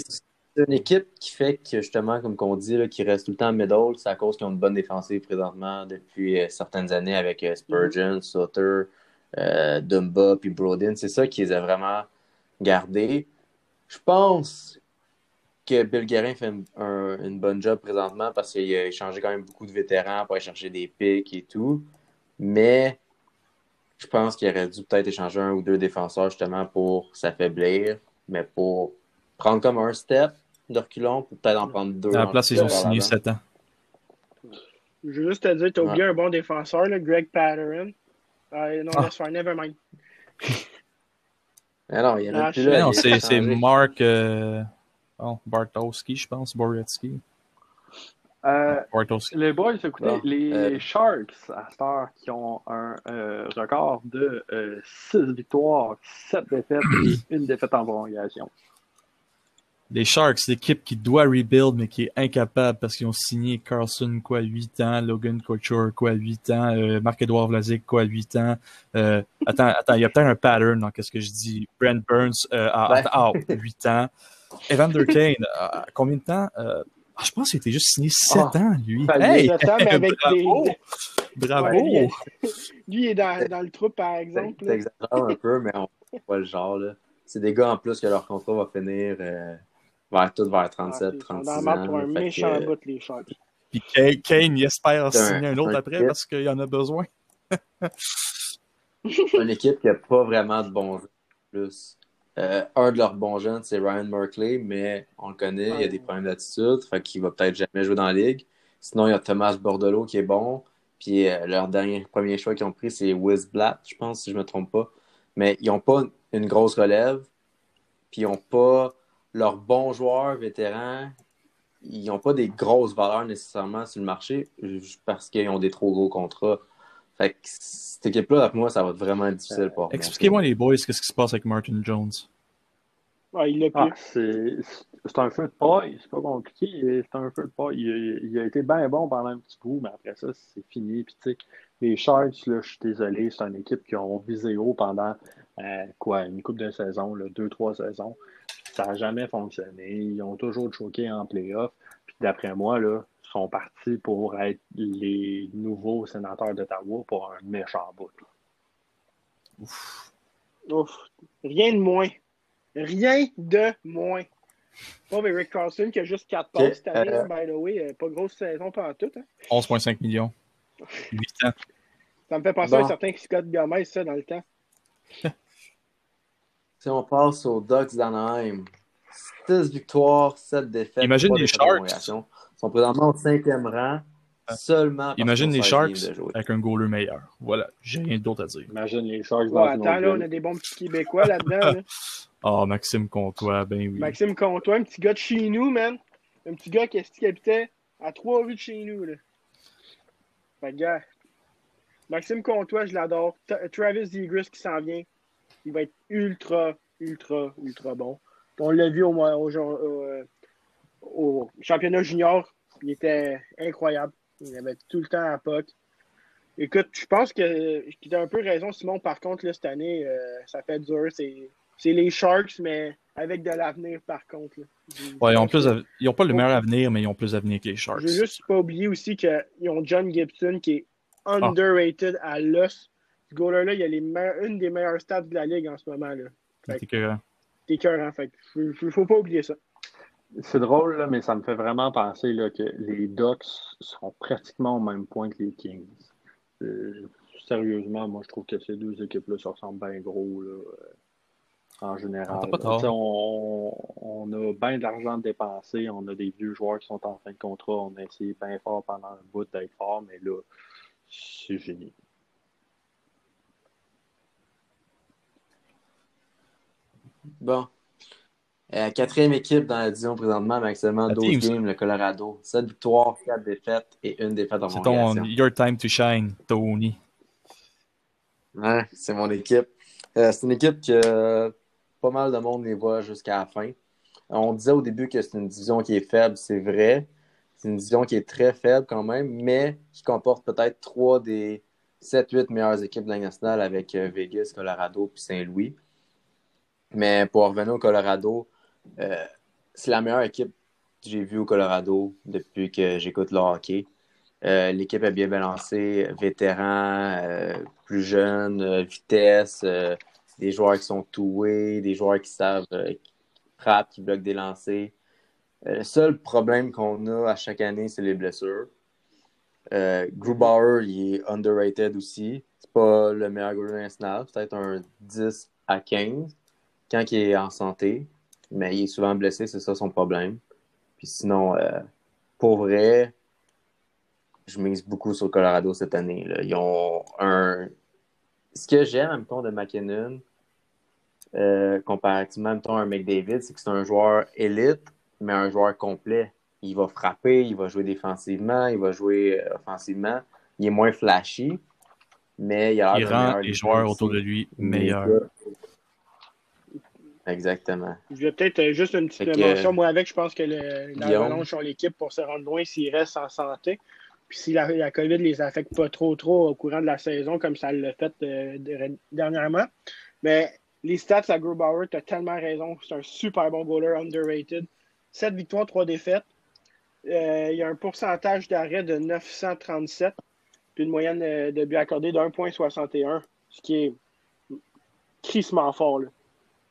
c'est une équipe qui fait que, justement, comme qu'on dit, qui reste tout le temps middle, c'est à cause qu'ils ont une bonne défensive présentement depuis euh, certaines années avec euh, Spurgeon, Sutter, euh, Dumba, puis Brodin. C'est ça qui les a vraiment gardés. Je pense que Bill Guerin fait un- un- une bonne job présentement parce qu'il a échangé quand même beaucoup de vétérans pour aller chercher des pics et tout. Mais je pense qu'il aurait dû peut-être échanger un ou deux défenseurs justement pour s'affaiblir, mais pour prendre comme un step de reculons pour peut-être en prendre deux. à la en place, ils ont signé l'avant. 7 ans. Je veux juste te dire, t'as oublié un bon défenseur, là, Greg Patterson. Euh, non, Ah. laisse faire, never mind. Mais non, il y en a Ah, plus là. non, c'est. Mark euh, oh, Bartowski, je pense. Boretsky. Euh, Bartowski. les boys, écoutez, Bon, les euh, Sharks, à cette heure, qui ont un euh, record de 6 victoires, 7 défaites et une défaite en prolongation. Les Sharks, l'équipe qui doit rebuild, mais qui est incapable parce qu'ils ont signé Carlson, quoi, 8 ans, Logan Couture, quoi, 8 ans, euh, Marc-Edouard Vlasic, quoi, 8 ans. Euh, attends, attends, il y a peut-être un pattern dans qu'est-ce que je dis. Brent Burns, euh, à, Ouais. ah, 8 ans. Evander Kane, euh, combien de temps? Euh, ah, je pense qu'il était juste signé 7 Ah, ans, lui. Hey! ans, mais avec bravo! des- Bravo! Ouais, lui, est dans, dans le trou, par exemple. T'exagères un peu, mais on voit pas le genre. là. C'est des gars en plus que leur contrat va finir euh, vers tout vers Ah, 37, ils sont 36 dans la ans. pour un que, méchant bout, les Sharks. Puis Kane, Kane, il espère un- signer un autre un après kit. parce qu'il en a besoin. une équipe qui n'a pas vraiment de bons jeunes. Plus. Euh, un de leurs bons jeunes, c'est Ryan Merkley, mais on le connaît, il a des problèmes d'attitude, fait qu'il va peut-être jamais jouer dans la ligue. Sinon, il y a Thomas Bordelot qui est bon. Puis euh, leur dernier premier choix qu'ils ont pris, c'est Wiz Blatt, je pense, si je me trompe pas. Mais ils n'ont pas une grosse relève. Puis ils n'ont pas leurs bons joueurs vétérans. Ils n'ont pas des grosses valeurs nécessairement sur le marché juste parce qu'ils ont des trop gros contrats. Fait que cette équipe-là, pour moi, ça va être vraiment difficile pour. Expliquez-moi, les boys, qu'est-ce qui se passe avec Martin Jones? Ah, il l'a Ah, c'est c'est un feu de paille, c'est pas compliqué, c'est un feu de paille. Il, a- il a été bien bon pendant un petit bout, mais après ça, c'est fini. Puis, tu sais, les Sharks, là, je suis désolé, c'est une équipe qui ont visé haut pendant euh, quoi, une coupe de saison, là, deux, trois saisons. Ça n'a jamais fonctionné. Ils ont toujours choqué en playoff. Puis d'après moi, là, ils sont partis pour être les nouveaux sénateurs d'Ottawa pour un méchant bout. là. Ouf. Rien de moins. Rien de moins. Pauvre Eric Carlson qui a juste 4 passes cette année, euh, by the way. euh, Pas grosse saison pendant tout. Hein. 11,5 millions. 8 ans. Ça me fait penser Bon. à un certain Scott Gomez, ça, dans le temps. Si on passe aux Ducks d'Anaheim, 6 victoires, 7 défaites. Imagine les Sharks. Ils sont présentement au cinquième rang, seulement. parce Imagine les 16 Sharks avec un goaler meilleur. Voilà, j'ai rien d'autre à dire. Imagine les Sharks Ouais, dans attends, là, on a des bons petits Québécois là-dedans. là. Ah, Maxime Comtois, ben oui. Maxime Comtois, un petit gars de chez nous, man. Un petit gars qui, qui habitait à trois rues de chez nous. Là. Fait que, gars, Maxime Comtois, je l'adore. Travis Zegras qui s'en vient. Il va être ultra, ultra, ultra bon. On l'a vu au, euh, au championnat junior. Il était incroyable. Il avait tout le temps à POC. Écoute, je pense que tu as un peu raison, Simon. Par contre, là, cette année, euh, ça fait dur. C'est les Sharks, mais avec de l'avenir, par contre. là. Ouais, ils ont, plus av- ils ont pas le meilleur avenir, mais ils ont plus d'avenir que les Sharks. Je veux juste pas oublier aussi qu'ils ont John Gibson qui est Ah. underrated à l'os. Ce goaler-là, il a les une des meilleures stats de la ligue en ce moment. Là. C'est que- t'es cœur, en fait. Il faut, faut pas oublier ça. C'est drôle, là, mais ça me fait vraiment penser là, que les Ducks sont pratiquement au même point que les Kings. Euh, sérieusement, moi, je trouve que ces deux équipes-là se ressemblent bien gros. Là, euh, en général. Ah, pas On, on a bien d'argent dépensé, on a des vieux joueurs qui sont en fin de contrat, on a essayé bien fort pendant un bout d'être fort, mais là, c'est génial. Bon. Euh, quatrième équipe dans la division présentement, seulement La 12 team, ça. games, le Colorado. 7 victoires, 4 défaites et une défaite en C'est ton. Your Time to Shine, Tony. Ouais, c'est mon équipe. Euh, c'est une équipe que pas mal de monde les voit jusqu'à la fin. On disait au début que c'est une division qui est faible, c'est vrai. C'est une division qui est très faible quand même, mais qui comporte peut-être trois des 7-8 meilleures équipes de la nationale avec euh, Vegas, Colorado puis Saint-Louis. Mais pour revenir au Colorado, euh, c'est la meilleure équipe que j'ai vue au Colorado depuis que j'écoute le hockey. Euh, L'équipe est bien balancée, vétérans, euh, plus jeunes, vitesse, des joueurs qui sont toués, des joueurs qui savent, qui frappent, qui bloquent des lancers. Le seul problème qu'on a à chaque année, c'est les blessures. Grubauer, il est underrated aussi. C'est pas le meilleur goaler national, peut-être un 10 à 15 quand il est en santé. Mais il est souvent blessé, c'est ça son problème. Puis sinon, euh, pour vrai, je mise beaucoup sur Colorado cette année. là. Ils ont un. Ce que j'aime, mettons, de McKinnon, euh, comparativement, mettons, à un McDavid, c'est que c'est un joueur élite, mais un joueur complet. Il va frapper, il va jouer défensivement, il va jouer euh, offensivement. Il est moins flashy, mais il a Il rend les joueurs aussi. autour de lui meilleurs. Exactement. Je vais peut-être euh, juste une petite mention. Moi, avec, je pense que l'Avalanche sont l'équipe pour se rendre loin s'ils restent en santé. Puis si la, la COVID les affecte pas trop trop au courant de la saison, comme ça l'a fait euh, de- dernièrement. Mais les stats à Grubauer, tu as tellement raison. C'est un super bon goaler underrated. 7 victoires, 3 défaites. Euh, il y a un pourcentage d'arrêt de 937, puis une moyenne euh, de buts accordés de 1,61, ce qui est crissement fort. Là.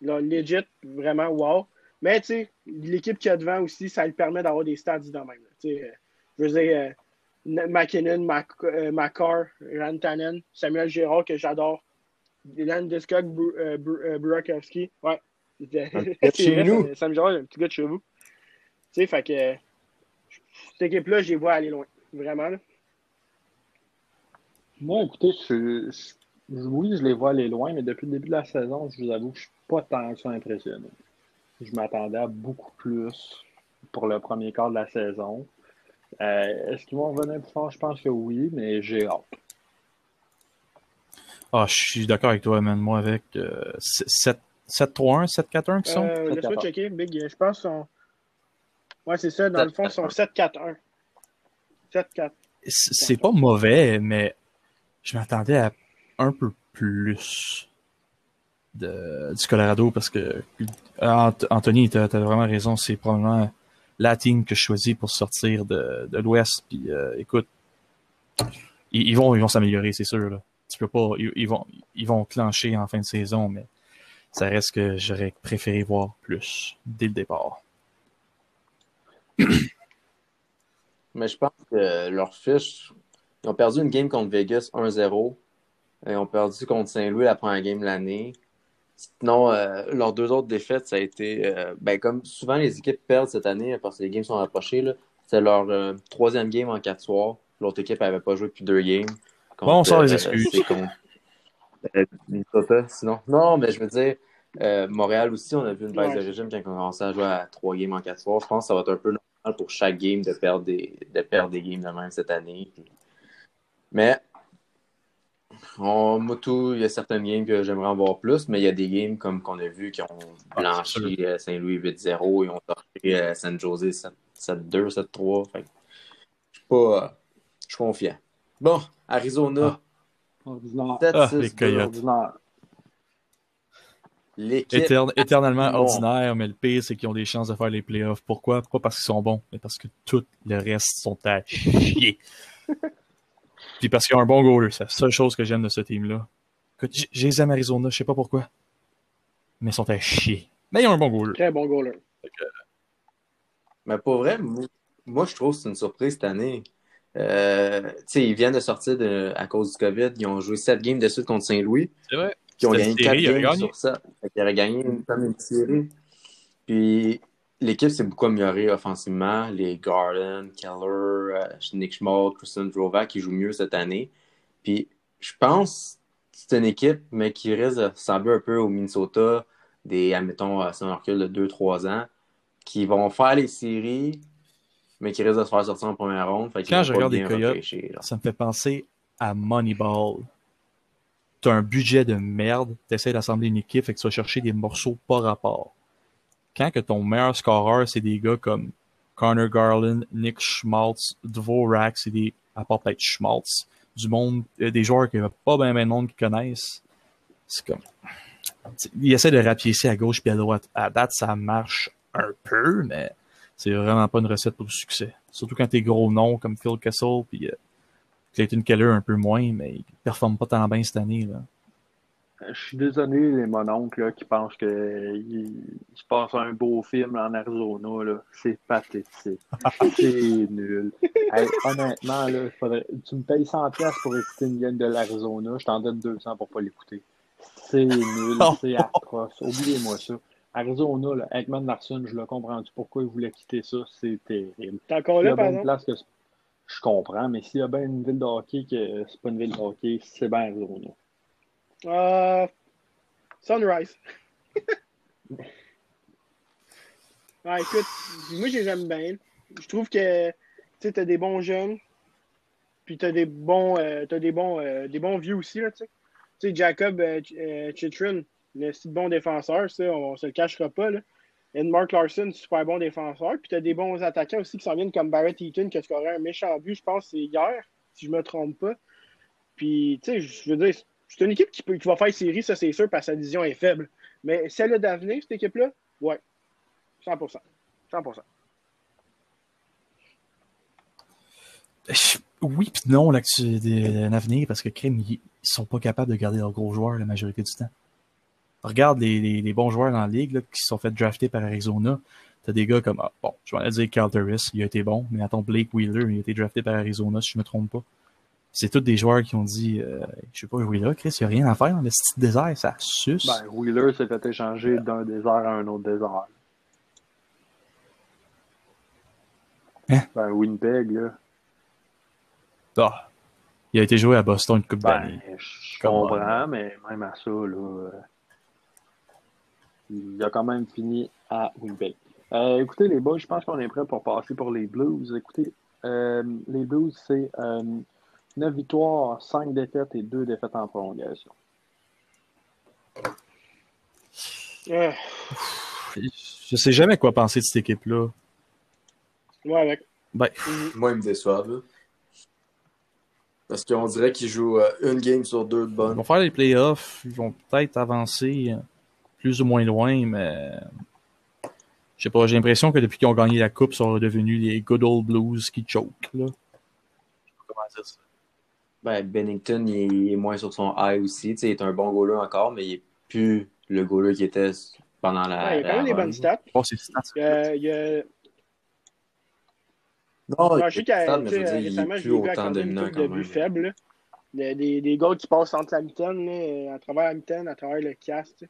Là, legit, vraiment wow. Mais tu sais, l'équipe qui a devant aussi, ça lui permet d'avoir des stats de même. là. Tu sais, euh, je veux dire, euh, McKinnon, Mac, euh, Rantanen, Samuel Gérard, que j'adore, Dylan Discock, euh, euh, Burakovsky. Ouais. chez vrai, nous. Sam- Sam Gérard, un petit gars de chez vous. Tu sais, fait que cette équipe-là, je les vois aller loin. Vraiment. là. Moi, écoutez, je, je- oui, je les vois aller loin, mais depuis le début de la saison, je vous avoue que je suis pas tant que ça impressionné. Je m'attendais à beaucoup plus pour le premier quart de la saison. Euh, Est-ce qu'ils vont revenir plus fort? Je pense que oui, mais j'ai hâte. Ah, je suis d'accord avec toi, man. Moi, avec euh, 7 7-3-1, 7-4-1 qui sont? Euh, Laisse-moi 7-4-1. checker, Big. Je pense sont. Ouais, c'est ça. Dans le fond, ils sont 7-4-1. 7-4. C- C'est pas mauvais, mais je m'attendais à un peu plus du Colorado parce que Ant- Anthony, t'as as vraiment raison. C'est probablement la team que je choisis pour sortir de, l'Ouest. Puis euh, écoute, ils, vont ils vont s'améliorer, c'est sûr. Tu peux pas. Ils, ils vont ils vont clencher en fin de saison, mais ça reste que j'aurais préféré voir plus dès le départ. Mais je pense que leur fiche, ils ont perdu une game contre Vegas 1-0. Ils ont perdu contre Saint-Louis la première game de l'année. Sinon, euh, leurs deux autres défaites, ça a été. euh, ben, comme souvent les équipes perdent cette année parce que les games sont rapprochés. là. C'est leur euh, troisième game en quatre soirs. L'autre équipe n'avait pas joué depuis deux games. Bon, on sort les excuses. contre- sinon. Non, mais je veux dire, euh, Montréal aussi, on a vu une baisse Ouais. de régime quand on a commencé à jouer à trois games en quatre soirs. Je pense que ça va être un peu normal pour chaque game de perdre des, de perdre des games de même cette année. Mais, on, moi, tout, il y a certaines games que j'aimerais en voir plus, mais il y a des games comme qu'on a vu qui ont Ah, blanchi euh, Saint-Louis 8-0, ils ont sorti euh, San Jose 7- 7-2, 7-3. Fait que je suis pas. euh, je suis confiant. Bon, Arizona, Ordinaire. 7-6. Ah, les Coyotes. Éterne- éternellement Bon. ordinaire, mais le pire, c'est qu'ils ont des chances de faire les playoffs. Pourquoi? Pas parce qu'ils sont bons, mais parce que tout le reste sont à chier. Puis parce qu'ils ont un bon goaler. C'est la seule chose que j'aime de ce team-là. Écoute, j- Je les aime Arizona, je sais pas pourquoi. Mais ils sont à chier. Mais ils ont un bon goaler. Très bon goaler. Mais pour vrai, moi, moi, je trouve que c'est une surprise cette année. Euh, tu sais, ils viennent de sortir de, à cause du COVID. Ils ont joué 7 games de suite contre Saint-Louis. C'est vrai. Ils ont gagné une 4 série, ils avaient games gagné. sur ça. Qu'ils auraient gagné une, comme une série. Puis l'équipe s'est beaucoup améliorée offensivement. Les Garden, Keller, euh, Nick Schmall, Christian Drovak qui jouent mieux cette année. Puis je pense que c'est une équipe, mais qui risque de ressembler un peu au Minnesota, des, admettons, à son recul de 2-3 ans, qui vont faire les séries, mais qui risquent de se faire sortir en première ronde. Fait Quand je regarde les Coyotes, repêcher. Ça me fait penser à Moneyball. T'as un budget de merde, t'essaies d'assembler une équipe, fait que tu vas chercher des morceaux pas rapport. Quand que ton meilleur scoreur, c'est des gars comme Connor Garland, Nick Schmaltz, Dvorak, c'est des, à part peut-être Schmaltz, du monde, euh, des joueurs qu'il n'y a pas bien de monde qui connaissent. C'est comme, t'sais, ils essaient de rapiécer à gauche puis à droite. À date, ça marche un peu, mais c'est vraiment pas une recette pour le succès. Surtout quand t'es gros nom comme Phil Kessel puis euh, Clayton Keller un peu moins, mais il performe pas tant bien cette année. Là. Je suis désolé, les mononcles là, qui pensent qu'il se passe un beau film en Arizona. là. C'est pathétique. C'est nul. Hey, honnêtement, là, faudrait- tu me payes 100$ piastres pour écouter une game de l'Arizona, je t'en donne 200$ pour pas l'écouter. C'est nul, c'est atroce. Oubliez-moi ça. Arizona, là, Ekman Larson, je le comprends pourquoi il voulait quitter ça, c'est terrible. T'es encore Il y là, a par bien une exemple? place que je comprends, mais s'il y a bien une ville de hockey que c'est pas une ville de hockey, c'est bien Arizona. Euh, Sunrise. ouais, écoute, moi, je les aime bien. Je trouve que, tu t'as des bons jeunes, puis t'as des bons, euh, t'as des bons, euh, des bons vieux aussi, là, tu sais. Tu sais, Jacob euh, euh, Chitrin, le bon défenseur, ça, on, se le cachera pas, là. Et Mark Larson, super bon défenseur. Puis t'as des bons attaquants aussi qui s'en viennent comme Barrett Eaton qui a scoré un méchant but, je pense, c'est hier, si je me trompe pas. Puis, tu sais, je veux dire, c'est une équipe qui, peut, va faire série, ça c'est sûr, parce que sa division est faible. Mais celle d'avenir, cette équipe-là, ouais. 100%. 100%. Oui puis non, là, que tu de- un avenir, parce que crime, ils, sont pas capables de garder leurs gros joueurs la majorité du temps. Regarde les, bons joueurs dans la ligue là, qui sont fait drafter par Arizona. T'as des gars comme, ah, bon, je vais aller dire Carl Turris, il a été bon, mais attends, Blake Wheeler, il a été drafté par Arizona, si je me trompe pas. C'est tous des joueurs qui ont dit, euh, je sais pas là, Chris, il y a rien à faire dans le petit désert, ça suce. Ben, Wheeler s'est fait échanger d'un désert à un autre désert. Hein? Ben, Winnipeg, là. Ah. Il a été joué à Boston une coupe Ben, d'années. je comprends, mais même à ça, là, euh, il a quand même fini à Winnipeg. Euh, écoutez, les boys, je pense qu'on est prêt pour passer pour les Blues. Écoutez, euh, les Blues, c'est 9 victoires, 5 défaites et 2 défaites en prolongation. Euh, Je sais jamais quoi penser de cette équipe-là. ouais, avec. Ben, Moi, ils me déçoivent. là. Parce qu'on dirait qu'ils jouent euh, une game sur deux de Ils bonne. vont faire les playoffs, ils vont peut-être avancer euh, plus ou moins loin, mais je sais pas, j'ai l'impression que depuis qu'ils ont gagné la coupe, ils sont redevenus les good old blues qui choke. Là. Je sais pas comment dire ça. Ben, Bennington, il est, moins sur son high aussi. Tu sais, il est un bon goaler encore, mais il est plus le goaler qu'il était pendant la. Ouais, il y a quand même la des bonnes stats. Oh, c'est stats. Euh, il y a, Non, Non, je sais qu'à mais dire, récemment, je l'ai vu accorder une coupe de. Des, des, des gars qui passent entre la mitaine, là, à travers la mitaine, à travers le cast.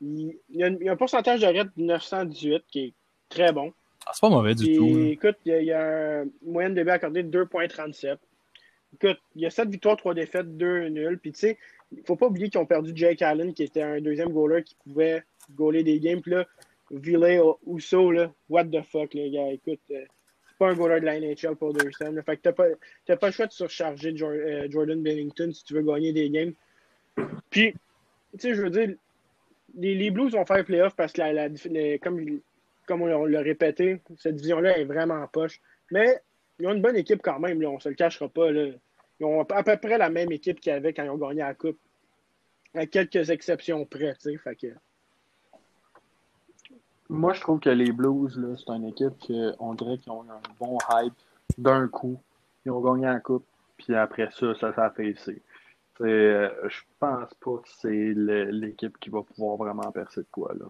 Il, il y a, il a un pourcentage de de 918 qui est très bon. Ah, c'est pas mauvais du tout. écoute, il y a, il y a une moyenne de buts accordée de 2,37. Écoute, il y a 7 victoires, 3 défaites, 2 nuls. Puis, tu sais, il faut pas oublier qu'ils ont perdu Jake Allen, qui était un deuxième goaler qui pouvait goaler des games. Puis là, Ville Ousso, là, what the fuck, les gars. Écoute, euh, c'est pas un goaler de la NHL pour là. Fait que t'as pas, pas le choix de surcharger euh, Jordan Bennington si tu veux gagner des games. Puis, tu sais, je veux dire, les, les Blues vont faire playoff parce que, la, comme, comme on, l'a répété, cette division-là est vraiment poche. Mais ils ont une bonne équipe quand même, là, on se le cachera pas. Là. Ils ont à peu près la même équipe qu'ils avaient quand ils ont gagné la Coupe. À quelques exceptions près, tu sais. Moi, je trouve que les Blues, c'est une équipe qu'on dirait qu'ils ont un bon hype d'un coup. Ils ont gagné la Coupe, puis après ça, ça s'est affaissé. Euh, je pense pas que c'est l'équipe qui va pouvoir vraiment percer de quoi, là.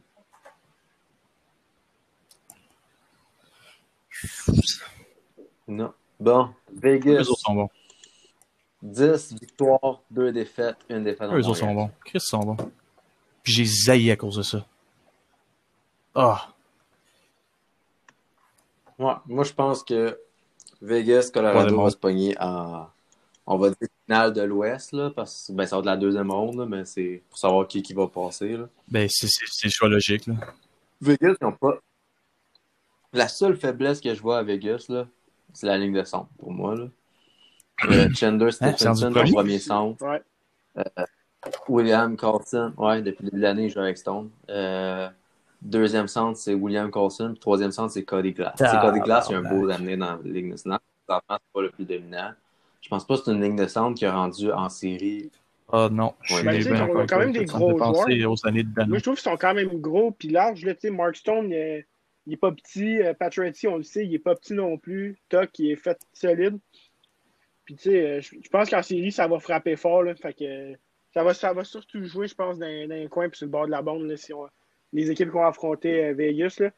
Non. Bon, Vegas. Les autres sont bons. 10 victoires, 2 défaites, 1 défaite en Eux autres sont bons. Chris sont bons. Puis j'ai zaillé à cause de ça. Ah. Ouais, moi, je pense que Vegas, Colorado va se pogner en, on va dire, finale de l'Ouest, là, parce que ben, ça va être la deuxième ronde, là, mais c'est pour savoir qui, qui va passer. Là. Ben, c'est le choix logique. Là. Vegas, ils n'ont pas. La seule faiblesse que je vois à Vegas, là, c'est la ligne de centre, pour moi. Là. Euh, Chandler Stephenson, en premier centre. Ouais. Euh, William Carlson, ouais, depuis l'année, il joue avec Stone. Euh, deuxième centre, c'est William Carlson. Puis troisième centre, c'est Cody Glass. Ah, Cody Glass, il a un beau d'amener dans la Ligue nationale. c'est pas le plus dominant. Je pense pas que c'est une ligne de centre qui a rendu en série. Ah non, je suis ben, On a quand même des gros joueurs. Aux années de Moi, je trouve qu'ils sont quand même gros puis larges. Là, Mark Stone, il est, pas petit. Patrick, on le sait, il est pas petit non plus. Toc, il est fait solide. Puis, tu sais, euh, je pense qu'en série, ça va frapper fort. Là, fait que ça va, ça va surtout jouer, je pense, dans, dans un coin puis sur le bord de la bande. Là, si on, les équipes qui vont affronter euh, Vegas. Là.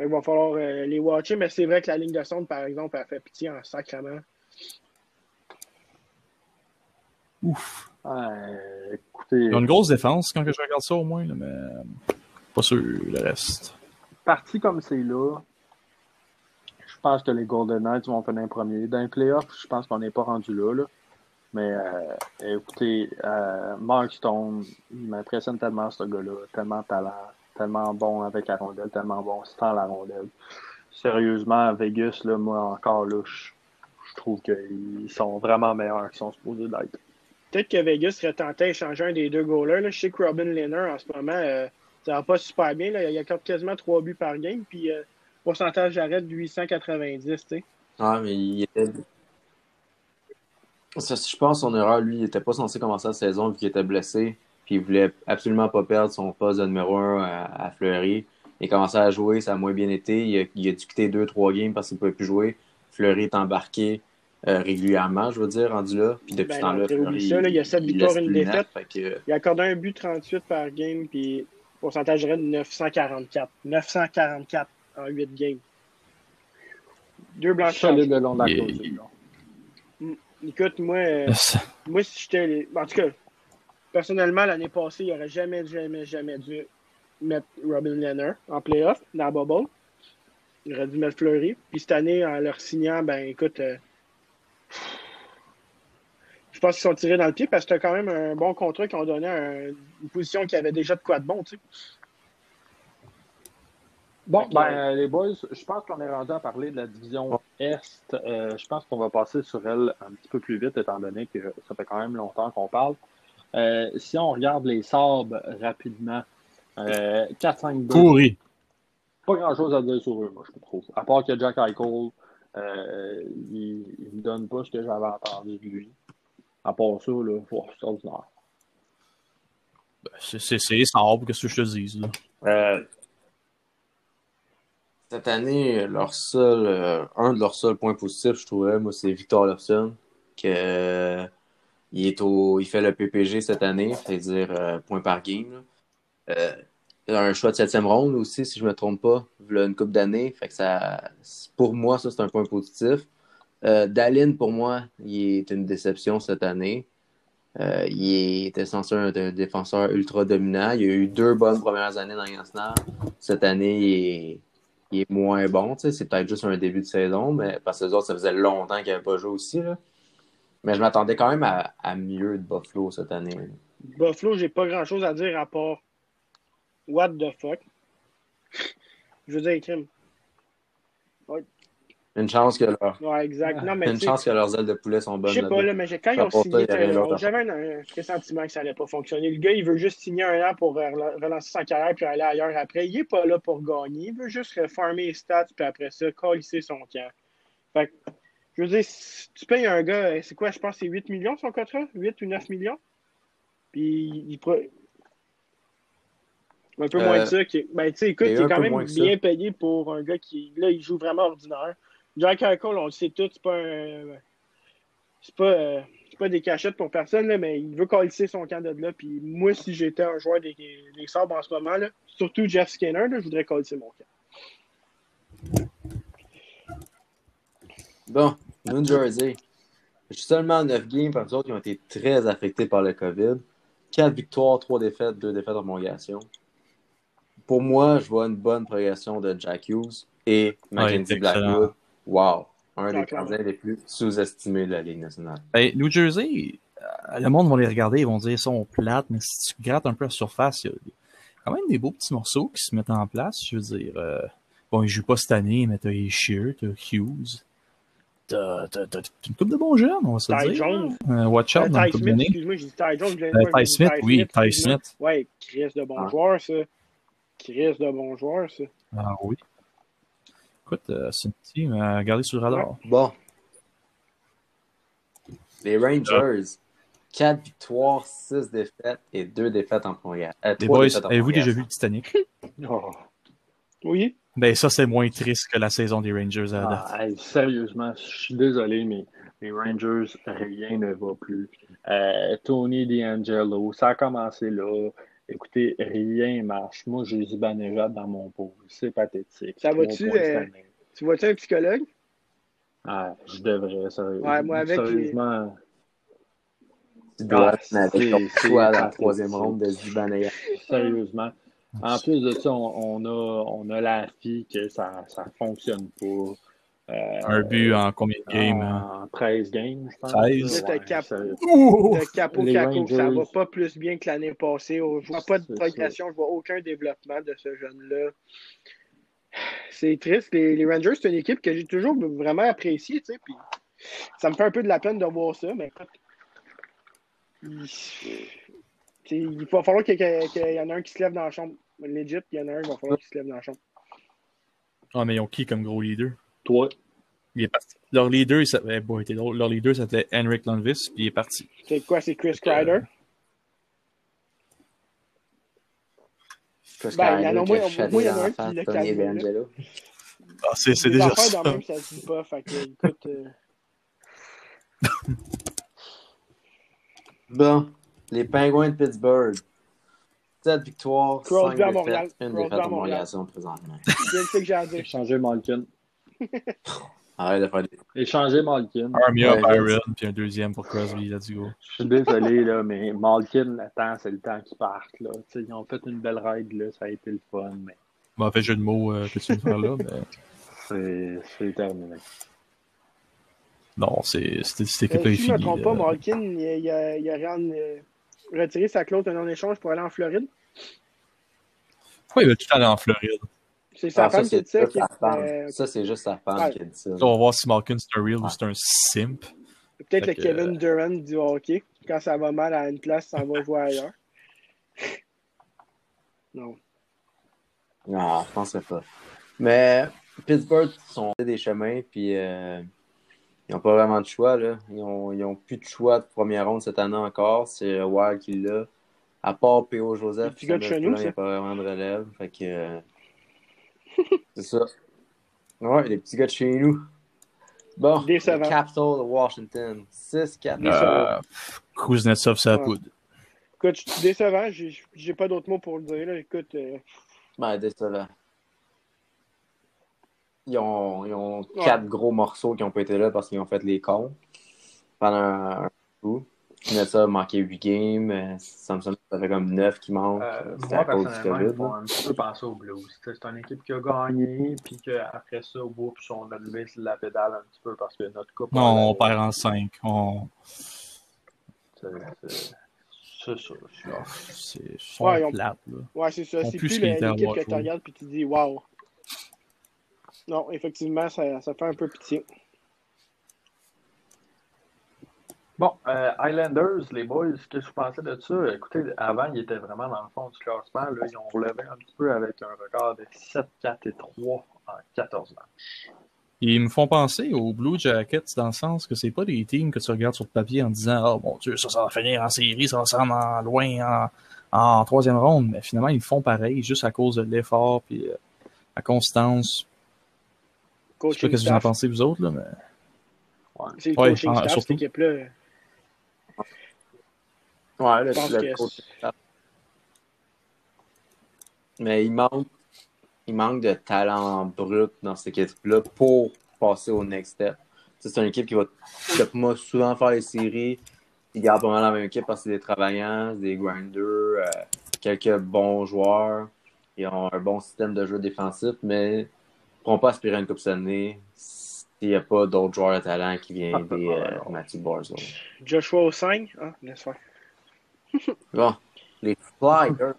Il va falloir les watcher. Mais c'est vrai que la ligne de centre, par exemple, a fait pitié en sacrement. Ouf. écoutez. Ils ont une grosse défense quand je regarde ça au moins, mais pas sûr le reste. Parti comme c'est là, pense que les Golden Knights vont finir premier. Dans les playoffs, je pense qu'on n'est pas rendu là. là. Mais euh, écoutez, euh, Mark Stone, il m'impressionne tellement ce gars-là. Tellement talent, tellement bon avec la rondelle, tellement bon sans la rondelle. Sérieusement, Vegas, là, moi encore je, je trouve qu'ils sont vraiment meilleurs qu'ils sont supposés d'être. Peut-être que Vegas serait tenté d'échanger un des deux goalers. Je sais que Robin Lehner, en ce moment, euh, ça va pas super bien. Il accorde quasiment trois buts par game. Puis, euh, pourcentage d'arrêt de 890. Tu sais. Ah, mais il était. je pense son erreur, lui, il n'était pas censé commencer la saison vu qu'il était blessé. Puis il voulait absolument pas perdre son poste de numéro 1 à, Fleury. Il a commencé à jouer, ça a moins bien été. Il a, il a dû quitter deux, trois games parce qu'il ne pouvait plus jouer. Fleury est embarqué. Euh, régulièrement, je veux dire, rendu là. Puis depuis ben ce temps-là, il, il y a 7 victoires et une défaite. Il a accordé un but 38 par game, puis pourcentage de 944. 944 en 8 games. Deux blanchisseurs. Solide le long de la mm. Écoute, moi, euh, moi si j'étais. En tout cas, personnellement, l'année passée, il n'aurait jamais, jamais, jamais dû mettre Robin Lenner en playoff dans la bubble. Il aurait dû mettre Fleury. Puis cette année, en leur signant, ben écoute, euh, je pense qu'ils sont tirés dans le pied parce que c'était quand même un bon contrat qu'ils ont donné à une position qui avait déjà de quoi de bon, tu sais. Bon, ben, les boys, je pense qu'on est rendu à parler de la division Est. Euh, je pense qu'on va passer sur elle un petit peu plus vite, étant donné que ça fait quand même longtemps qu'on parle. Euh, si on regarde les sabres rapidement, euh, 4-5-2. Pourri. Pas grand-chose à dire sur eux, moi, je trouve. À part que Jack Eichel, euh, il ne me donne pas ce que j'avais entendu de lui. À part ça, là, c'est ordinaire. Ben, c'est simple, qu'est-ce que je te dis. Là? Euh, cette année, leur seul, euh, un de leurs seuls points positifs, je trouvais, moi, c'est Victor Lofson, que il est au, il fait le PPG cette année, c'est-à-dire point par game. Là un choix de septième ronde aussi, si je me trompe pas, voilà une coupe que ça, pour moi, ça, c'est un point positif. Euh, pour moi, il est une déception cette année. Euh, il était censé être un défenseur ultra dominant. Il a eu deux bonnes premières années dans nationale. Cette année, il est, moins bon. C'est peut-être juste un début de saison, mais parce que ça faisait longtemps qu'il n'avait pas joué aussi. Mais je m'attendais quand même à, à, mieux de Buffalo cette année. Buffalo, j'ai pas grand-chose à dire à part What the fuck? Je veux dire, crime. Une chance que leur... Ouais, exact. Non, mais une chance que leurs ailes de poulet sont bonnes. Je sais pas, là, mais quand ils ont signé, j'avais un, un pressentiment que ça allait pas fonctionner. Le gars, il veut juste signer un an pour relancer sa carrière puis aller ailleurs après. Il est pas là pour gagner. Il veut juste farmer les stats puis après ça, colisser son camp. Fait que, je veux dire, si tu payes un gars, c'est quoi, je pense que c'est 8 millions son contrat? 8 ou 9 millions? Puis il, un peu moins de ça. Qui... Ben, tu sais, écoute, il est quand même bien payé pour un gars qui, là, il joue vraiment ordinaire. Jack Eichel, on le sait tout, c'est pas un... C'est pas, euh, pas des cachettes pour personne, là, mais il veut coller son camp de là. Puis moi, si j'étais un joueur des, des Sabres en ce moment, là, surtout Jeff Skinner, là, je voudrais coller mon camp. Bon, New Jersey. J'ai seulement 9 games, par autres, qui ont été très affectés par le COVID. 4 victoires, 3 défaites, 2 défaites en prolongation. Pour moi, je vois une bonne progression de Jack Hughes et Mackenzie Ouais, Blackwood. Wow! Un des gardiens les plus sous-estimés de la Ligue nationale. Ben, New Jersey, euh, le monde va les regarder, ils vont dire ils sont plates, mais si tu grattes un peu la surface, il y a quand même des beaux petits morceaux qui se mettent en place. Je veux dire, euh, bon, ils jouent pas cette année, mais t'as Shear, t'as Hughes. T'as une coupe de bons jeunes, on va se le Ty dire. Jones. Euh, watch out Euh, dans Ty Smith, excuse-moi, j'ai dit Ty Jones. je Euh, dire Ty Smith, oui, Ty. Smith. Ouais, Chris de bon Ah. joueur, ça. Chris de bon joueur, ça. Ah oui. Écoute, euh, c'est un petit, mais à garder sur le radar. Bon. Les Rangers. 4 victoires, 6 défaites et 2 défaites en prolongation. Euh, Les boys, avez-vous déjà vu le Titanic? Oh. Oui. Ben, ça, c'est moins triste que la saison des Rangers à la date. Ah, hey, sérieusement, je suis désolé, mais les Rangers, rien ne va plus. Euh, Tony D'Angelo, ça a commencé là. Écoutez, rien marche. Moi, j'ai Zibanejad dans mon pot. C'est pathétique. Ça va-tu, euh. Tu vois-tu un psychologue? Ah, je devrais, sérieux- Ouais, moi, avec les- sérieusement. Tu dois Ah, être avec c'est- ton c'est choix dans la troisième ronde de Zibanejad. Sérieusement. En plus de ça, on, on a, on a la fille que ça ne fonctionne pas. Euh, Un but en combien de games? hein? En 13 games, je pense. 13. Là, t'as cap- Capo ça Rangers. va pas plus bien que l'année passée. Je vois pas de progression, je vois aucun développement de ce jeune-là. C'est triste. Les, les Rangers, c'est une équipe que j'ai toujours vraiment appréciée, tu sais, puis ça me fait un peu de la peine de voir ça, mais il, il va falloir qu'il y, ait- qu'il y en ait un qui se lève dans la chambre. Legit, il y en a un, il va falloir qu'il se lève dans la chambre. Ah, mais ils ont qui comme gros leader? Toi, Il est parti. Leur leader, il s'appelait, bon, était drôle. Leur leader s'appelait Henrik Lundqvist, puis il est parti. C'est quoi, c'est Chris Kreider? Chris Ben, il y en a au moins- au chaté moins, il y en a dans un qui l'a. D'Angelo. Ah, c'est, c'est déjà ça. dans le même, ça se dit pas. Fait que, écoute, euh, Bon, les Pingouins de Pittsburgh. 7 victoires, Crosby 5 à Montréal. défaites, une défaite à en Montréal. présentement. c'est le fait que j'ai à dire. échanger Malkin. Arrête de faire des... Échanger Malkin. Army of Ouais, Iron, puis un deuxième pour Crosby, let's go. Je suis désolé, là, mais Malkin, le temps, c'est le temps qu'ils partent. Là. Tu sais, Ils ont fait une belle ride, là, ça a été le fun, mais Bon, en fait, jeu de mots euh, que tu veux faire là, mais c'est terminé. non, c'est, c'était, cette Euh, équipe-là est si je ne me trompe pas. Malkin, il, il a, il a rien, euh, retiré sa clause de non-échange pour aller en Floride. Pourquoi il va tout aller en Floride? C'est sa Ah, ça, femme qui a c'est dit ça. juste Qui, sa femme. euh, Ça, c'est juste sa femme Ouais. qui a dit ça. On va voir si Malkin c'est un real ou c'est un simp. Peut-être que Kevin euh, Durant du hockey. Quand ça va mal à une place, ça va jouer ailleurs. Non. Non, je penserais pas. Mais Pittsburgh sont des chemins, puis euh, ils n'ont pas vraiment de choix. Là. Ils n'ont ils ont plus de choix de première ronde cette année encore. C'est Wild qui l'a. À part P.O. Joseph, il n'y a ça. pas vraiment de relève. Fait que. c'est ça. Ouais, les petits gars de chez nous. Bon, Décevant. les Capitals de Washington. 6-4. Euh, Kuznetsov, ça Ouais. poudre. Écoute, je suis décevant. J'ai j'ai pas d'autres mots pour le dire. Là. Écoute, euh, Ben, décevant. Ils ont, ils ont Ouais. quatre gros morceaux qui n'ont pas été là parce qu'ils ont fait les cons pendant un, un coup. Kuznetsov a manqué 8 games. euh, Samson, ça fait comme 9 qui manquent. Euh, C'était moi, à cause du personnellement, COVID. ils font un petit peu penser aux Blues. C'est une équipe qui a gagné, puis qu'après ça, au bout, puis on a levé la pédale un petit peu parce que notre coupe. Non, on perd en 5. On... C'est ça. c'est- sont Ouais, là. ouais, c'est ça. C'est plus l'équipe que tu regardes et tu dis waouh. Non, effectivement, ça, ça fait un peu pitié. Bon, euh, Highlanders, les boys, qu'est-ce que vous pensez de ça? Écoutez, avant, ils étaient vraiment dans le fond du classement. Là, ils ont relevé un petit peu avec un record de 7, 4 et 3 en 14 matchs. Ils me font penser aux Blue Jackets dans le sens que c'est pas des teams que tu regardes sur le papier en disant Oh mon Dieu, ça, ça va finir en série, ça va se rendre en loin en, en troisième ronde. Mais finalement, ils font pareil juste à cause de l'effort puis euh, la constance. Je sais Coaching pas ce que vous en pensez, vous autres, là, mais. C'est le Ouais, coaching ah, staff, cette surtout. équipe-là. Ouais, là, Je le coach. Mais il manque, il manque de talent brut dans cette équipe-là pour passer au next step. C'est une équipe qui va, moi, souvent faire les séries. Ils gardent pas mal la même équipe parce que c'est des travaillants, des grinders, euh, quelques bons joueurs. Ils ont un bon système de jeu défensif, mais ils ne pourront pas aspirer à une Coupe Stanley s'il n'y a pas d'autres joueurs de talent qui viennent Ah, aider euh, Matthew Barzal. Joshua Osang, ah, laisse faire. Bon, les Flyers.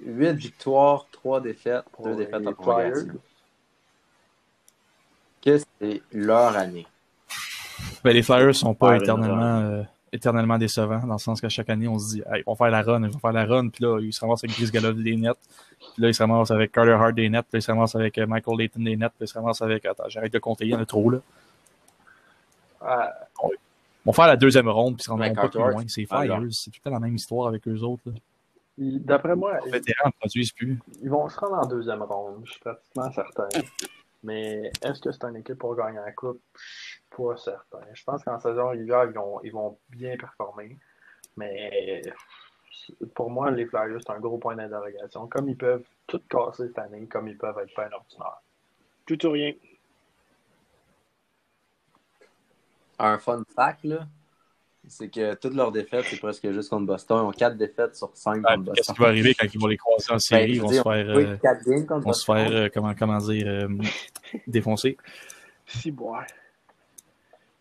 8 victoires, 3 défaites, 2 Ouais, défaites en prolongation. Flyers. Que c'est leur année? Ben, les Flyers sont pas éternellement, euh, éternellement décevants, dans le sens qu'à chaque année, on se dit, hey, ils vont faire la run, ils vont faire la run, puis là, ils se ramassent avec Chris Gallop des nets, puis là, ils se ramassent avec Carter Hart des nets, puis là, ils se ramassent avec euh, Michael Layton des nets, puis ils se ramassent avec, attends, j'arrête de compter, il y en a trop, là. Ils vont faire la deuxième ronde, puis se rendront pas plus loin. C'est Ah, Flyers, c'est tout temps la même histoire avec eux autres, D'après moi, Les ils, vétérans ne produisent plus. ils vont se rendre en deuxième ronde, je suis pratiquement certain. Mais est-ce que c'est une équipe pour gagner la coupe? Je suis pas certain. Je pense qu'en saison régulière, ils vont, ils vont bien performer. Mais pour moi, les Flyers, c'est un gros point d'interrogation. Comme ils peuvent tout casser cette année, comme ils peuvent être pas un ordinaire. Tout ou rien. Un fun fact, là, c'est que toutes leurs défaites, c'est presque juste contre Boston. Ils ont 4 défaites sur 5 Ah, contre Qu'est-ce Boston. qui va arriver quand ils vont les croiser en série? Ben, ils je vont se faire, Oui, euh, 4 games contre ils vont se Boston. faire euh, comment, comment dire, euh, défoncer. Si, boire.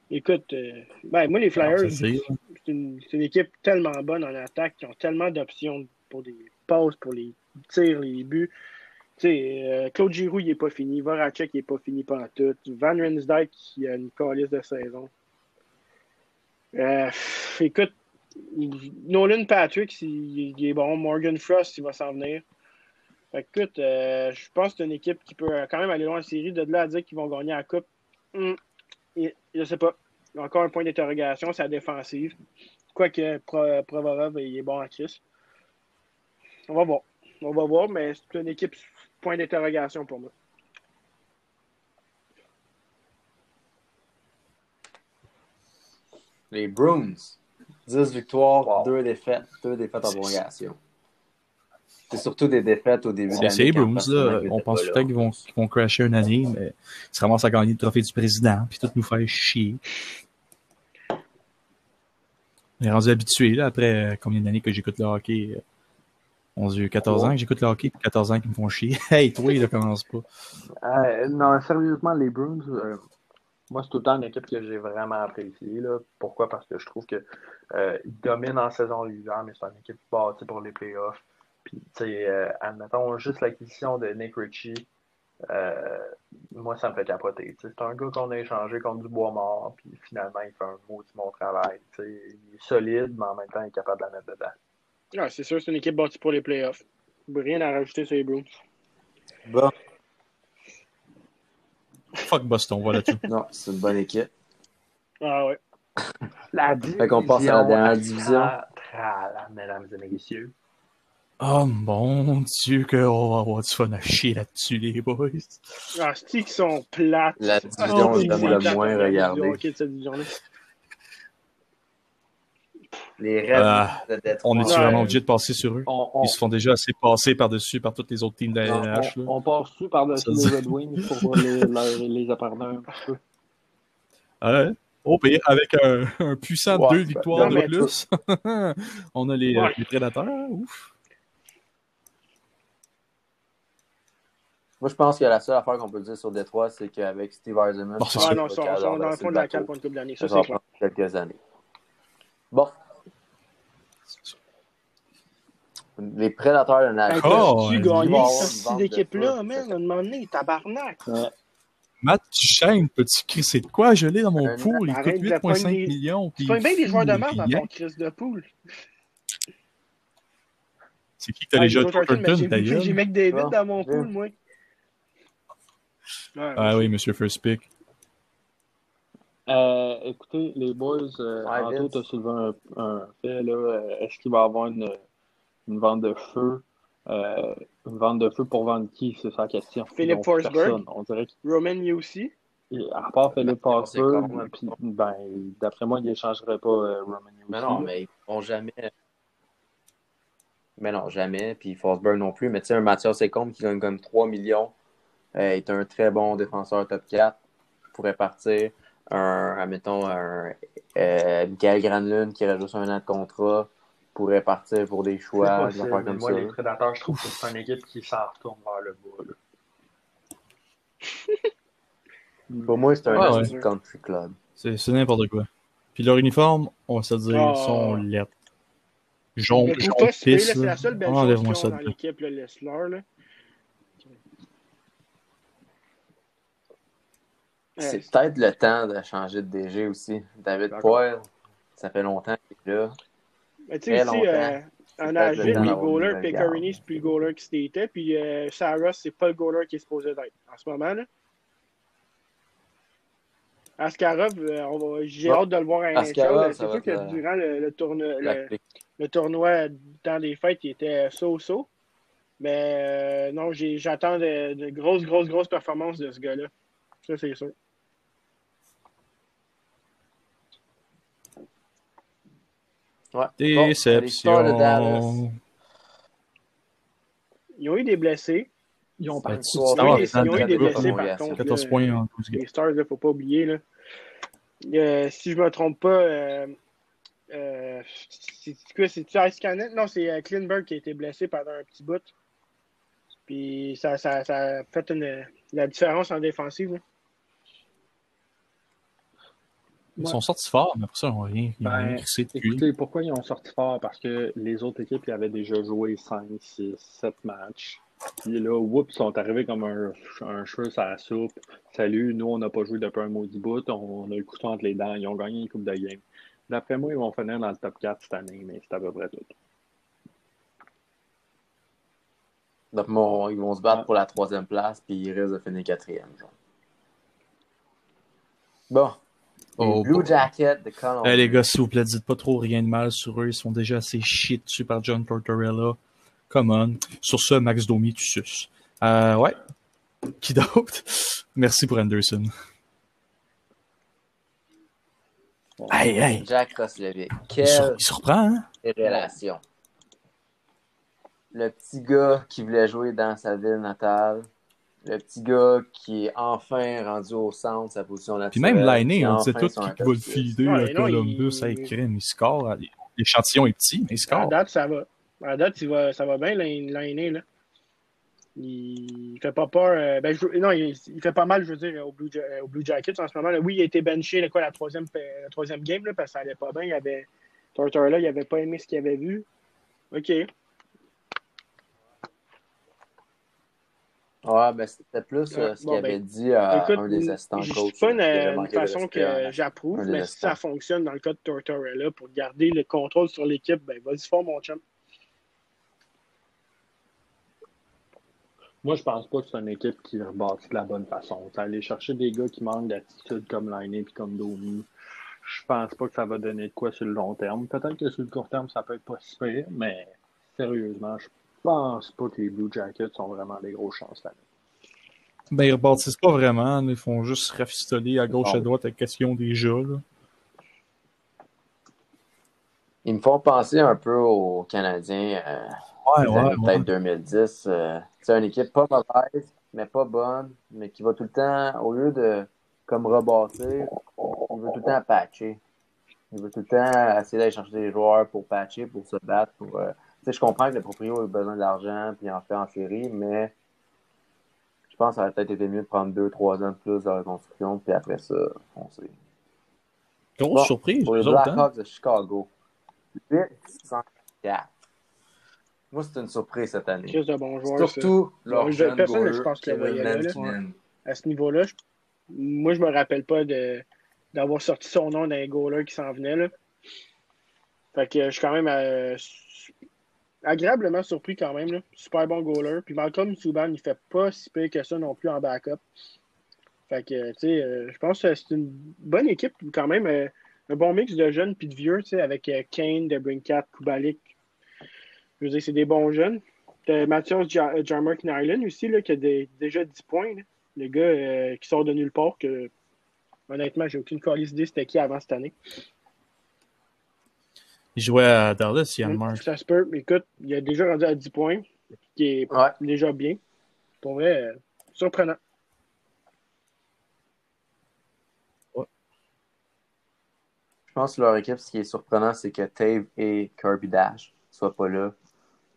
Écoute, euh, ben, moi, les Flyers, c'est une, équipe tellement bonne en attaque, qui ont tellement d'options pour des passes, pour les tirs, les buts. Tu sais, euh, Claude Giroux, il n'est pas fini. Voracek, il n'est pas fini pendant tout. Van Rinsdijk, il a une calice de saison. Euh, écoute, Nolan Patrick, il, est bon. Morgan Frost, il va s'en venir. Écoute, euh, je pense que c'est une équipe qui peut quand même aller loin en série. De là à dire qu'ils vont gagner la Coupe, hum, et- je sais pas. Encore un point d'interrogation, c'est la défensive. Quoique Pro- Provorov, il est bon en Chris. On va voir. On va voir, mais c'est une équipe point d'interrogation pour moi. Les Bruins, 10 victoires, Wow. 2 défaites, 2 défaites en prolongation. C'est surtout des défaites au début C'est d'année. c'est les Bruins, là. On pense tout le temps qu'ils vont, qu'ils vont crasher une année, mais ils se ramassent à gagner le trophée du président, puis tout nous faire chier. On est rendu habitué, là, après euh, combien d'années que j'écoute le hockey. euh, Mon Dieu, 14 ans que j'écoute le hockey, puis 14 ans qui me font chier. Hey, toi, il ne commence pas. Euh, non, sérieusement, les Bruins, euh, moi, c'est tout le temps une équipe que j'ai vraiment appréciée. Là. Pourquoi? Parce que je trouve que euh, ils dominent en saison régulière, mais c'est une équipe bâtie pour les playoffs. Puis, tu sais, euh, admettons, juste l'acquisition de Nick Ritchie, euh, moi, ça me fait capoter. Tu sais, C'est un gars qu'on a échangé contre du bois mort, puis finalement, il fait un maudit bon travail. Tu sais, Il est solide, mais en même temps, il est capable de la mettre dedans. Ah, c'est sûr, c'est une équipe bâtie pour les playoffs. Rien à rajouter sur les Bruins. Bon, Fuck Boston, voilà tout. non, c'est une bonne équipe. Ah ouais. La Fait qu'on passe à la dernière division. astrale, mesdames et messieurs. Oh mon Dieu, qu'on va avoir du fun à chier là-dessus, les boys. Ah, c'est qui sont plates? La Ah, division, c'est je la moins division regarder. hockey de cette division-là. Les Reds Ah, de Détroit. On Ouais. vraiment obligé de passer sur eux? On, on- Ils se font déjà assez passer par-dessus par toutes les autres teams de la on, on passe-tu par-dessus les Red Wings pour les, les appartenir un petit peu? Ouais? Au pire, avec un, un puissant Ouais, deux ben, victoires de plus, on a les, Ouais. euh, les prédateurs. Ouf. Moi, je pense que la seule affaire qu'on peut dire sur Détroit, c'est qu'avec Steve Eisenman, Bon, Ah non, va ils sont, capable sont dans le d'enverser fond de la pour une coupe d'année. Ça, c'est clair. quelques années. Bon, les prédateurs de Nashville. Oh, tu gagné cette de équipe-là, man? À un moment donné, tabarnak. Matt Duchesne, peux-tu crisser de quoi? Je l'ai dans mon Un- pool. Il coûte arrête de 8,5 prendre des- millions. Tu fais bien des joueurs de merde dans ton crise de poule. C'est qui que t'as Ah, Thornton, mais Thornton, j'ai- d'ailleurs? J'ai McDavid Ah, dans mon pool, moi. Ah oui, Monsieur First Pick. Euh, écoutez, les boys, euh, Ouais, Anto, Vince. t'as soulevé un, un fait, là. Euh, Est-ce qu'il va y avoir une, une vente de feu? Euh, une vente de feu pour vendre qui? C'est ça la question. Philippe Forsberg. On dirait Roman aussi? qu'à part Philippe c'est Forsberg, ben, d'après moi, il n'échangerait pas euh, Roman Mais Yossi, non, là. mais ils vont jamais. Mais non, jamais. Puis Forsberg non plus. Mais tu sais, un Mathias Secombe qui gagne comme 3 millions euh, est un très bon défenseur top 4. pourrait partir. Un, admettons, un euh, Michael Granlund qui juste un an de contrat pourrait partir pour des choix, des affaires comme moi, ça. les prédateurs, je trouve que c'est une équipe qui s'en retourne vers le bas. là. Pour moi, c'est un Ah, esti de country club. C'est n'importe quoi. Puis leur uniforme, on va se dire, Ah. ils sont lettres. Jaune, jaune pisse. c'est la seule belle chose Enlève-moi qu'ils ont ça dans l'équipe, le Lessler. Là. C'est Ouais, peut-être le temps de changer de DG aussi. David. Poyle, ça fait longtemps qu'il est là. Mais tu sais, aussi, longtemps. euh, en Nashville, le les nouvelle Pecorini, garde. c'est plus le goaler que c'était. Puis euh, Saros, c'est pas le goaler qui est supposé d'être en ce moment. là. Askarov, euh, j'ai hâte de le voir à. Askarov, C'est va sûr que durant le, le, La le, le tournoi dans des fêtes, il était so-so. Mais euh, non, j'attends de, de grosses, grosses, grosses performances de ce gars-là. Ça, c'est sûr. Ouais. Déception. Ils ont eu des blessés. Ils ont pas tu- Ils ont Ah, eu des, dans ils ont eu des blessés, par contre. 14 là. points en 12 games. Les Stars, il ne faut pas oublier. Là. Euh, si je ne me trompe pas, euh, euh, c'est quoi, c'est Ice Cannon? Non, c'est euh, Klinberg qui a été blessé pendant un petit bout. Puis ça, ça, ça a fait une, la différence en défensive. là. Ils sont sortis forts, mais après ça, ils n'ont rien. Ils Ben, crissé. Écoutez, pourquoi ils ont sorti fort? Parce que les autres équipes ils avaient déjà joué 5, 6, 7 matchs. Puis là, whoops, ils sont arrivés comme un, un cheveu sur la soupe. Salut, nous, on n'a pas joué depuis un maudit bout. On, a le couteau entre les dents. Ils ont gagné une coupe de game. D'après moi, ils vont finir dans le top 4 cette année, mais c'est à peu près tout. Donc, bon, ils vont se battre Ouais. pour la troisième place, puis ils risquent de finir quatrième. Genre. Bon. Oh, Blue bon. Jackets de Columbus. Eh, les gars, s'il vous plaît, dites pas trop rien de mal sur eux. Ils sont déjà assez shit dessus par John Tortorella. Come on. Sur ce, Max Domi, tu suces. Euh, ouais. Qui d'autre? Merci pour Anderson. Hey, hey. Jack Roslovic. Il, sur- Quelle il surprend, hein? relation. Le petit gars qui voulait jouer dans sa ville natale. Le petit gars qui est enfin rendu au centre, sa position Puis naturelle. même Lainé, qui on disait tout qu'il va le filer Ouais, à Columbus. il- crème, il score. L'échantillon est petit, mais il À score. date, ça va. À date, il va, ça va bien, l'année. Là. Il fait pas peur. euh, ben, je- non, il, il fait pas mal, je veux dire, au Blue, au Blue Jackets en ce moment. Là. Oui, il a été benché là, quoi, la, troisième, la troisième game là, parce que ça allait pas bien. Il avait, Tortorella, il avait pas aimé ce qu'il avait vu. OK. Ouais, ben c'était plus euh, ce bon, qu'il ben, avait dit à Écoute, un des assistants je coach. suis pas une, avait une façon que j'approuve, mais si ça fonctionne dans le cas de Tortorella pour garder le contrôle sur l'équipe, ben vas-y fort, mon chum. Moi, je pense pas que c'est une équipe qui rebâtit de la bonne façon. T'as aller chercher des gars qui manquent d'attitude comme Lainé et comme Domi. Je pense pas que ça va donner de quoi sur le long terme. Peut-être que sur le court terme, ça peut être pas si pire, mais sérieusement, je pense pas que les Blue Jackets ont vraiment des grosses chances année. Ben, ils rebâtissent pas vraiment. Ils font juste rafistoler à gauche, Non. à droite avec question déjà. Là. Ils me font penser un peu aux Canadiens euh, Ouais, des peut-être 2010. euh, c'est une équipe pas mauvaise, mais pas bonne, mais qui va tout le temps, au lieu de comme rebâtir, il veut tout le temps patcher. Il veut tout le temps essayer d'aller chercher des joueurs pour patcher, pour se battre. Pour, euh, sais, je comprends que le proprio a besoin d'argent puis en fait en série, mais je pense que ça aurait peut-être été mieux de prendre deux, trois ans de plus de reconstruction, puis après ça, foncer. Grosse Bon, surprise, Pour les hein? Blackhawks de Chicago, 804. Moi, c'est une surprise cette année. Chris de bon joueur. ça. Surtout leur Ouais, jeune personne, goaler, je pense, qui le Kevin voyait là, là. À ce niveau-là. je- Moi, je me rappelle pas de d'avoir sorti son nom d'un goaler qui s'en venait. Là. Fait que je suis quand même euh, su- agréablement surpris quand même. Là. Super bon goaler. Puis Malcolm Subban, il fait pas si pire que ça non plus en backup. Fait que, tu sais, euh, je pense que c'est une bonne équipe quand même. euh, un bon mix de jeunes puis de vieux, tu sais, avec euh, Kane, Debrincat, Kubalik. Je veux dire, c'est des bons jeunes. Mathias Ja- Jarmark Nyland aussi, là, qui a déjà 10 points. là. Le gars qui sort de nulle part, que honnêtement, j'ai aucune idée c'était qui avant cette année. Il jouait à Dallas, Yann Hum, Mark. Ça se peut, mais écoute, il a déjà rendu à 10 points, qui est Ouais. déjà bien. Pour vrai, euh, surprenant. pense que leur équipe, ce qui est surprenant, c'est que Tave et Kirby Dash soient pas là.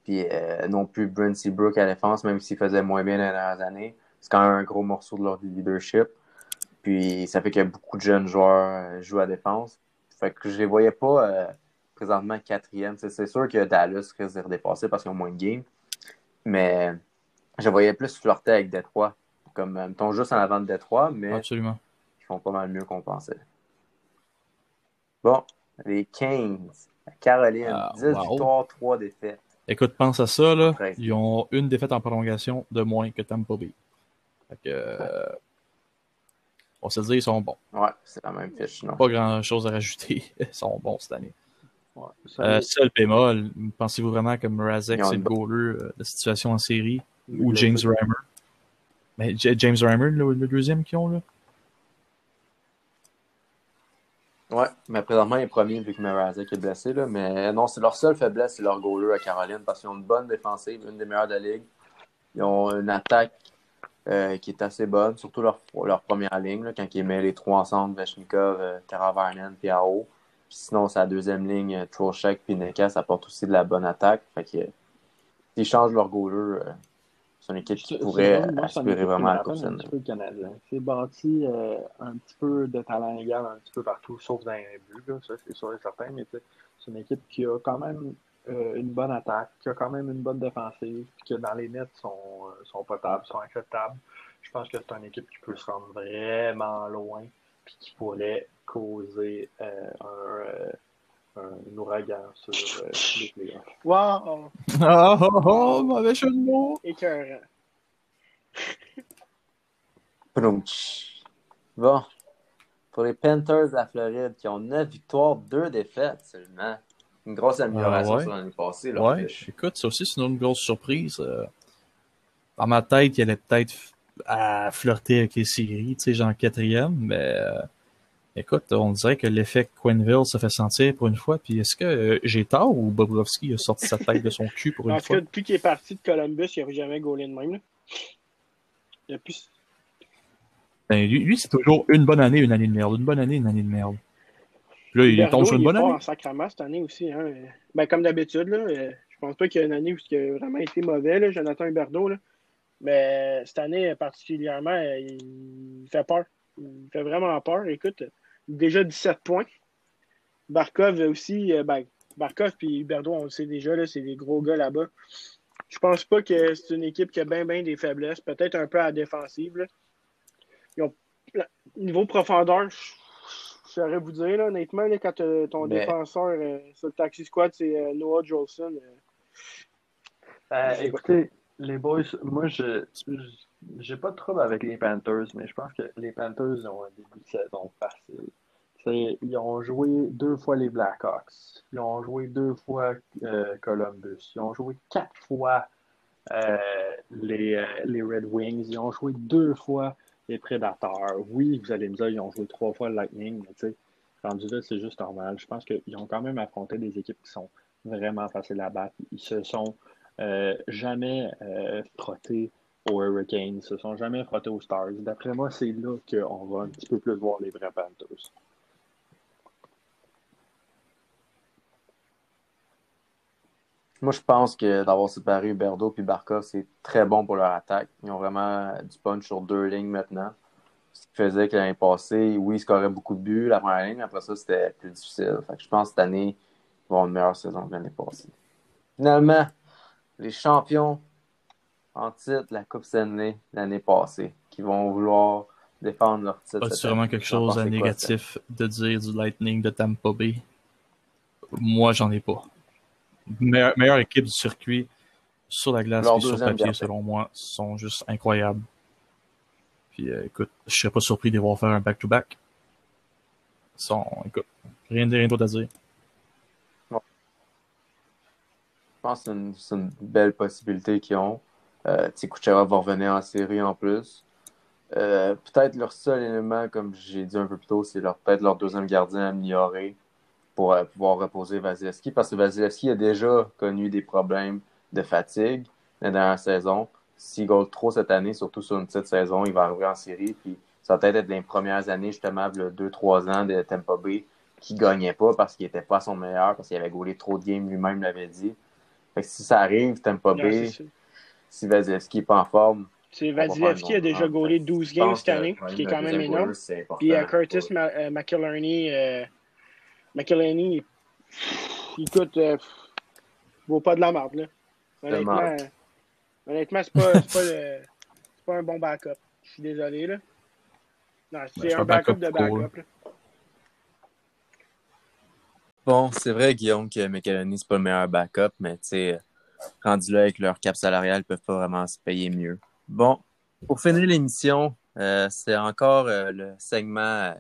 Puis euh, non plus Brent Seabrook à la défense, même s'il faisait moins bien les dernières années. C'est quand même un gros morceau de leur leadership. Puis ça fait que beaucoup de jeunes joueurs jouent à défense. Fait que je les voyais pas euh, présentement quatrième. C'est sûr que Dallas risque de redépasser parce qu'ils ont moins de games. Mais je voyais plus flirter avec Détroit. Comme, mettons, juste en avant de Détroit, mais Absolument. ils font pas mal mieux qu'on pensait. Bon, les Kings, la Caroline, Ah, 10 wow. victoires, 3 défaites. Écoute, pense à ça, là. Ils ont une défaite en prolongation de moins que Tampa Bay. Fait que, euh, on se dit, ils sont bons. Ouais, c'est la même fiche, non? Pas grand chose à rajouter. Ils sont bons cette année. Ouais, Euh, seul bémol, pensez-vous vraiment que Mrazek, c'est le goaler euh, de situation en série? Ou James Reimer? Mais J- James Reimer, le, le deuxième qu'ils ont, là? Ouais, mais présentement, il est premier vu que Mrazek est blessé. Là. Mais non, c'est leur seule faiblesse, c'est leur goaler à Caroline parce qu'ils ont une bonne défensive, une des meilleures de la ligue. Ils ont une attaque euh, qui est assez bonne, surtout leur, leur première ligne, là, quand ils mettent les trois ensemble, Veshnikov, euh, Teravainen puis AO. Puis sinon, c'est la deuxième ligne, euh, Trocheck puis Neka, ça apporte aussi de la bonne attaque. Fait que, euh, s'ils changent leur goaler, euh, c'est une équipe qui pourrait moi, aspirer vraiment me à la Coupe un petit peu Canadien. C'est bâti euh, un petit peu de talent égal un petit peu partout, sauf dans les buts, là, ça c'est sûr et certain, mais c'est une équipe qui a quand même euh, une bonne attaque, qui a quand même une bonne défensive, puis que dans les nets sont, euh, sont potables, sont acceptables. Je pense que c'est une équipe qui peut se rendre vraiment loin, puis qui pourrait causer euh, un, euh, un ouragan sur euh, les playoffs. Wow! Ah, oh, oh, mauvais jeu de mots! Écœurant. Bon. Pour les Panthers de la Floride, qui ont 9 victoires, 2 défaites seulement. Une grosse amélioration Ah ouais? sur l'année passée. Ouais, fiche. écoute, ça aussi, c'est une grosse surprise. Euh, Dans ma tête, il allait peut-être à flirter avec les séries, tu sais, genre quatrième, mais euh, écoute, on dirait que l'effet Quenville se fait sentir pour une fois. Puis est-ce que euh, j'ai tort ou Bobrovski a sorti sa tête de son cul pour une fois? cas, depuis qu'il est parti de Columbus, il n'a jamais gaulé de même. Là. Plus... Ben, lui, lui, c'est toujours une bonne année, une année de merde. Une bonne année, une année de merde. Puis là, il Berdo, tombe sur une il est bonne année. en sacrament cette année aussi. Hein. Ben, comme d'habitude, là, euh, je pense pas qu'il y a une année où il a vraiment été mauvais, là, Jonathan Huberdeau. Là. Mais cette année, particulièrement, il fait peur. Il fait vraiment peur. Écoute, déjà 17 points. Barkov aussi, euh, ben, Barkov et Huberdeau, on le sait déjà, là, c'est des gros gars là-bas. Je pense pas que c'est une équipe qui a bien, bien des faiblesses. Peut-être un peu à la défensive. Là. Ils ont... Niveau profondeur, je je saurais vous dire, là, honnêtement, là, quand euh, ton Mais- défenseur euh, sur le taxi squad, c'est euh, Noah Jolson. euh, Euh, écoutez, les boys, moi, je j'ai pas de trouble avec les Panthers, mais je pense que les Panthers ont un début de saison facile. Ils ont joué deux fois les Blackhawks. Ils ont joué deux fois euh, Columbus. Ils ont joué quatre fois euh, les, euh, les Red Wings. Ils ont joué deux fois les Predators. Oui, vous allez me dire, ils ont joué trois fois le Lightning, mais tu sais, rendu là, c'est juste normal. Je pense qu'ils ont quand même affronté des équipes qui sont vraiment faciles à battre. Ils se sont euh, jamais euh, frottés aux Hurricanes, ils se sont jamais frottés aux Stars. D'après moi, c'est là qu'on va un petit peu plus voir les vrais Panthers. Moi, je pense que d'avoir séparé Huberdo et Barkov, c'est très bon pour leur attaque. Ils ont vraiment du punch sur deux lignes maintenant. Ce qui faisait que l'année passée, oui, ils scoraient beaucoup de buts la première ligne, mais après ça, c'était plus difficile. Fait que je pense que cette année, ils vont avoir une meilleure saison que l'année passée. Finalement, les champions en titre de la Coupe Stanley l'année passée, qui vont vouloir défendre leur titre. Pas sûrement année. quelque chose de quoi, négatif de dire du Lightning de Tampa Bay? Moi, j'en ai pas. Meilleure, meilleure équipe du circuit sur la glace et sur papier, selon moi, sont juste incroyables. Puis, euh, écoute, je serais pas surpris de les voir faire un back-to-back. Sont, écoute, rien, rien d'autre à dire. Je pense que c'est une, belle possibilité qu'ils ont. Euh, va revenir en série en plus. Euh, peut-être leur seul élément, comme j'ai dit un peu plus tôt, c'est leur, peut-être leur deuxième gardien amélioré pour euh, pouvoir reposer Vasilevski. Parce que Vasilevski a déjà connu des problèmes de fatigue la dernière saison. S'il goal trop cette année, surtout sur une petite saison, il va arriver en série. Puis ça va peut-être être les premières années, justement, de 2-3 ans de Tampa Bay, qu'il gagnait pas parce qu'il était pas son meilleur, parce qu'il avait gaulé trop de games lui-même, l'avait dit. Fait que si ça arrive, t'aimes pas Non, si Vasilevski est pas en forme. C'est Vasilevski a déjà Je 12 pense games cette année, ce qui est quand même énorme. Puis euh, Curtis Ma- euh, McElhinney, euh, McElhinney, il coûte, euh, vaut pas de la marde, là. Honnêtement, euh, honnêtement c'est pas, c'est pas, le- pas un bon backup. Je suis désolé, là. Non, c'est c'est un backup backup de backup, Bon, c'est vrai, Guillaume, que McElhenney, c'est pas le meilleur backup, mais tu sais, rendu là avec leur cap salarial, ils peuvent pas vraiment se payer mieux. Bon, pour finir l'émission, euh, c'est encore euh, le segment euh,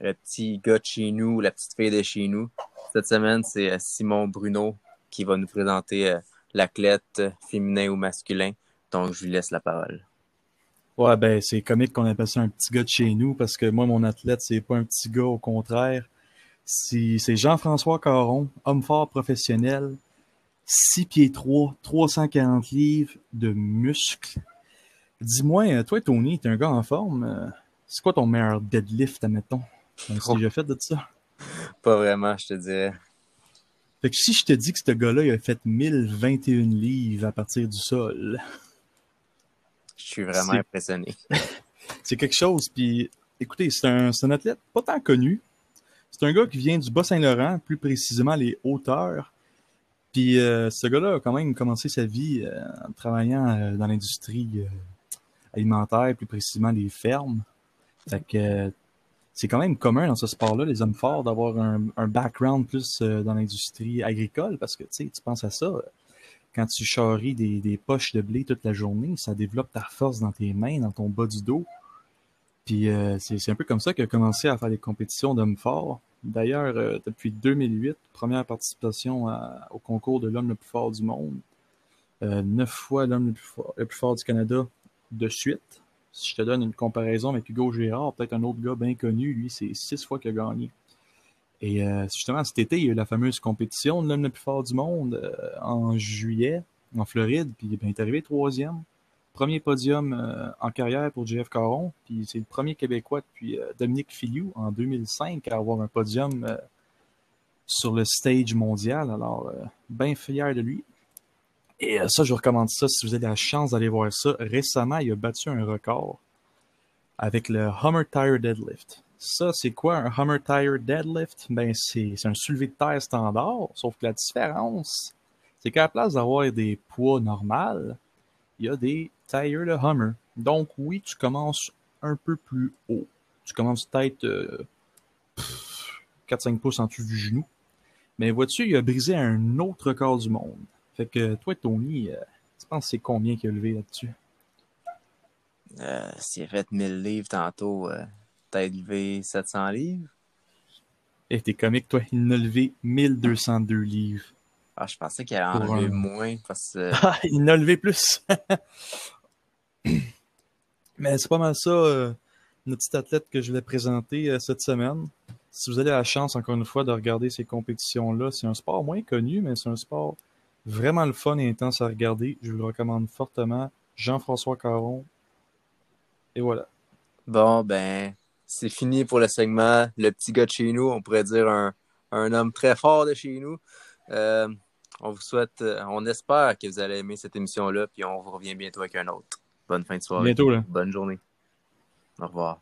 Le petit gars de chez nous, la petite fille de chez nous. Cette semaine, c'est Simon Bruno qui va nous présenter l'athlète féminin ou masculin. Donc, je lui laisse la parole. Ouais, ben, c'est comique qu'on appelle ça un petit gars de chez nous parce que moi, mon athlète, c'est pas un petit gars, au contraire. C'est Jean-François Caron, homme fort professionnel, 6 pieds 3, 340 livres de muscles. Dis-moi, euh, toi, Tony, t'es un gars en forme. euh, C'est quoi ton meilleur deadlift, admettons? As-tu déjà fait de ça? Pas vraiment, je te dirais. Fait que si je te dis que ce gars-là, il a fait 1021 livres à partir du sol, Je suis vraiment impressionné. c'est quelque chose. Puis, écoutez, c'est un, c'est un athlète pas tant connu. C'est un gars qui vient du Bas-Saint-Laurent, plus précisément les hauteurs. Puis, euh, ce gars-là a quand même commencé sa vie euh, en travaillant euh, dans l'industrie alimentaire, plus précisément les fermes. Fait c'est quand même commun dans ce sport-là, les hommes forts, d'avoir un, un background plus dans l'industrie agricole, parce que tu penses à ça, quand tu charries des poches de blé toute la journée, ça développe ta force dans tes mains, dans ton bas du dos. Euh, c'est un peu comme ça qu'il a commencé à faire des compétitions d'hommes forts. D'ailleurs, euh, depuis 2008, première participation au concours de l'homme le plus fort du monde. Euh, neuf fois l'homme le, plus fort- du Canada de suite. Si je te donne une comparaison avec Hugo Gérard, peut-être un autre gars bien connu, lui, c'est six fois qu'il a gagné. Et justement, cet été, il y a eu la fameuse compétition de l'homme le plus fort du monde en juillet, en Floride, puis il est arrivé troisième. Premier podium euh, en carrière pour JF Caron, puis c'est le premier Québécois depuis euh, Dominique Filiou en 2005 à avoir un podium euh, sur le stage mondial. Alors, bien fier de lui. Et ça, je vous recommande ça si vous avez la chance d'aller voir ça. Récemment, il a battu un record avec le Hummer Tire Deadlift. Ça, c'est quoi un Hummer Tire Deadlift? Ben, c'est c'est un soulevé de terre standard, sauf que la différence, c'est qu'à la place d'avoir des poids normaux, il y a des tires de Hummer. Donc, oui, tu commences un peu plus haut. Tu commences peut-être euh, pff, 4-5 pouces en dessous du genou. Mais vois-tu, il a brisé un autre record du monde. Fait que toi, Tony, euh, tu penses c'est combien qu'il a levé là-dessus? Euh, S'il a fait 1000 livres tantôt, euh, t'as élevé 700 livres? Eh, t'es comique, toi. Il en a levé 1202 livres. Ah, je pensais qu'il allait enlever un- moins parce que Ah, il en a levé plus. Mais c'est pas mal ça, euh, notre petit athlète que je voulais présenter euh, cette semaine. Si vous avez la chance, encore une fois, de regarder ces compétitions-là, c'est un sport moins connu, mais c'est un sport vraiment le fun et intense à regarder. Je vous le recommande fortement. Jean-François Caron. Et voilà. Bon, ben, c'est fini pour le segment. Le petit gars de chez nous, on pourrait dire un, un homme très fort de chez nous. Euh, on vous souhaite, euh, on espère que vous allez aimer cette émission-là, puis on vous revient bientôt avec un autre. Bonne fin de soirée. Bientôt, là. Bonne journée. Au revoir.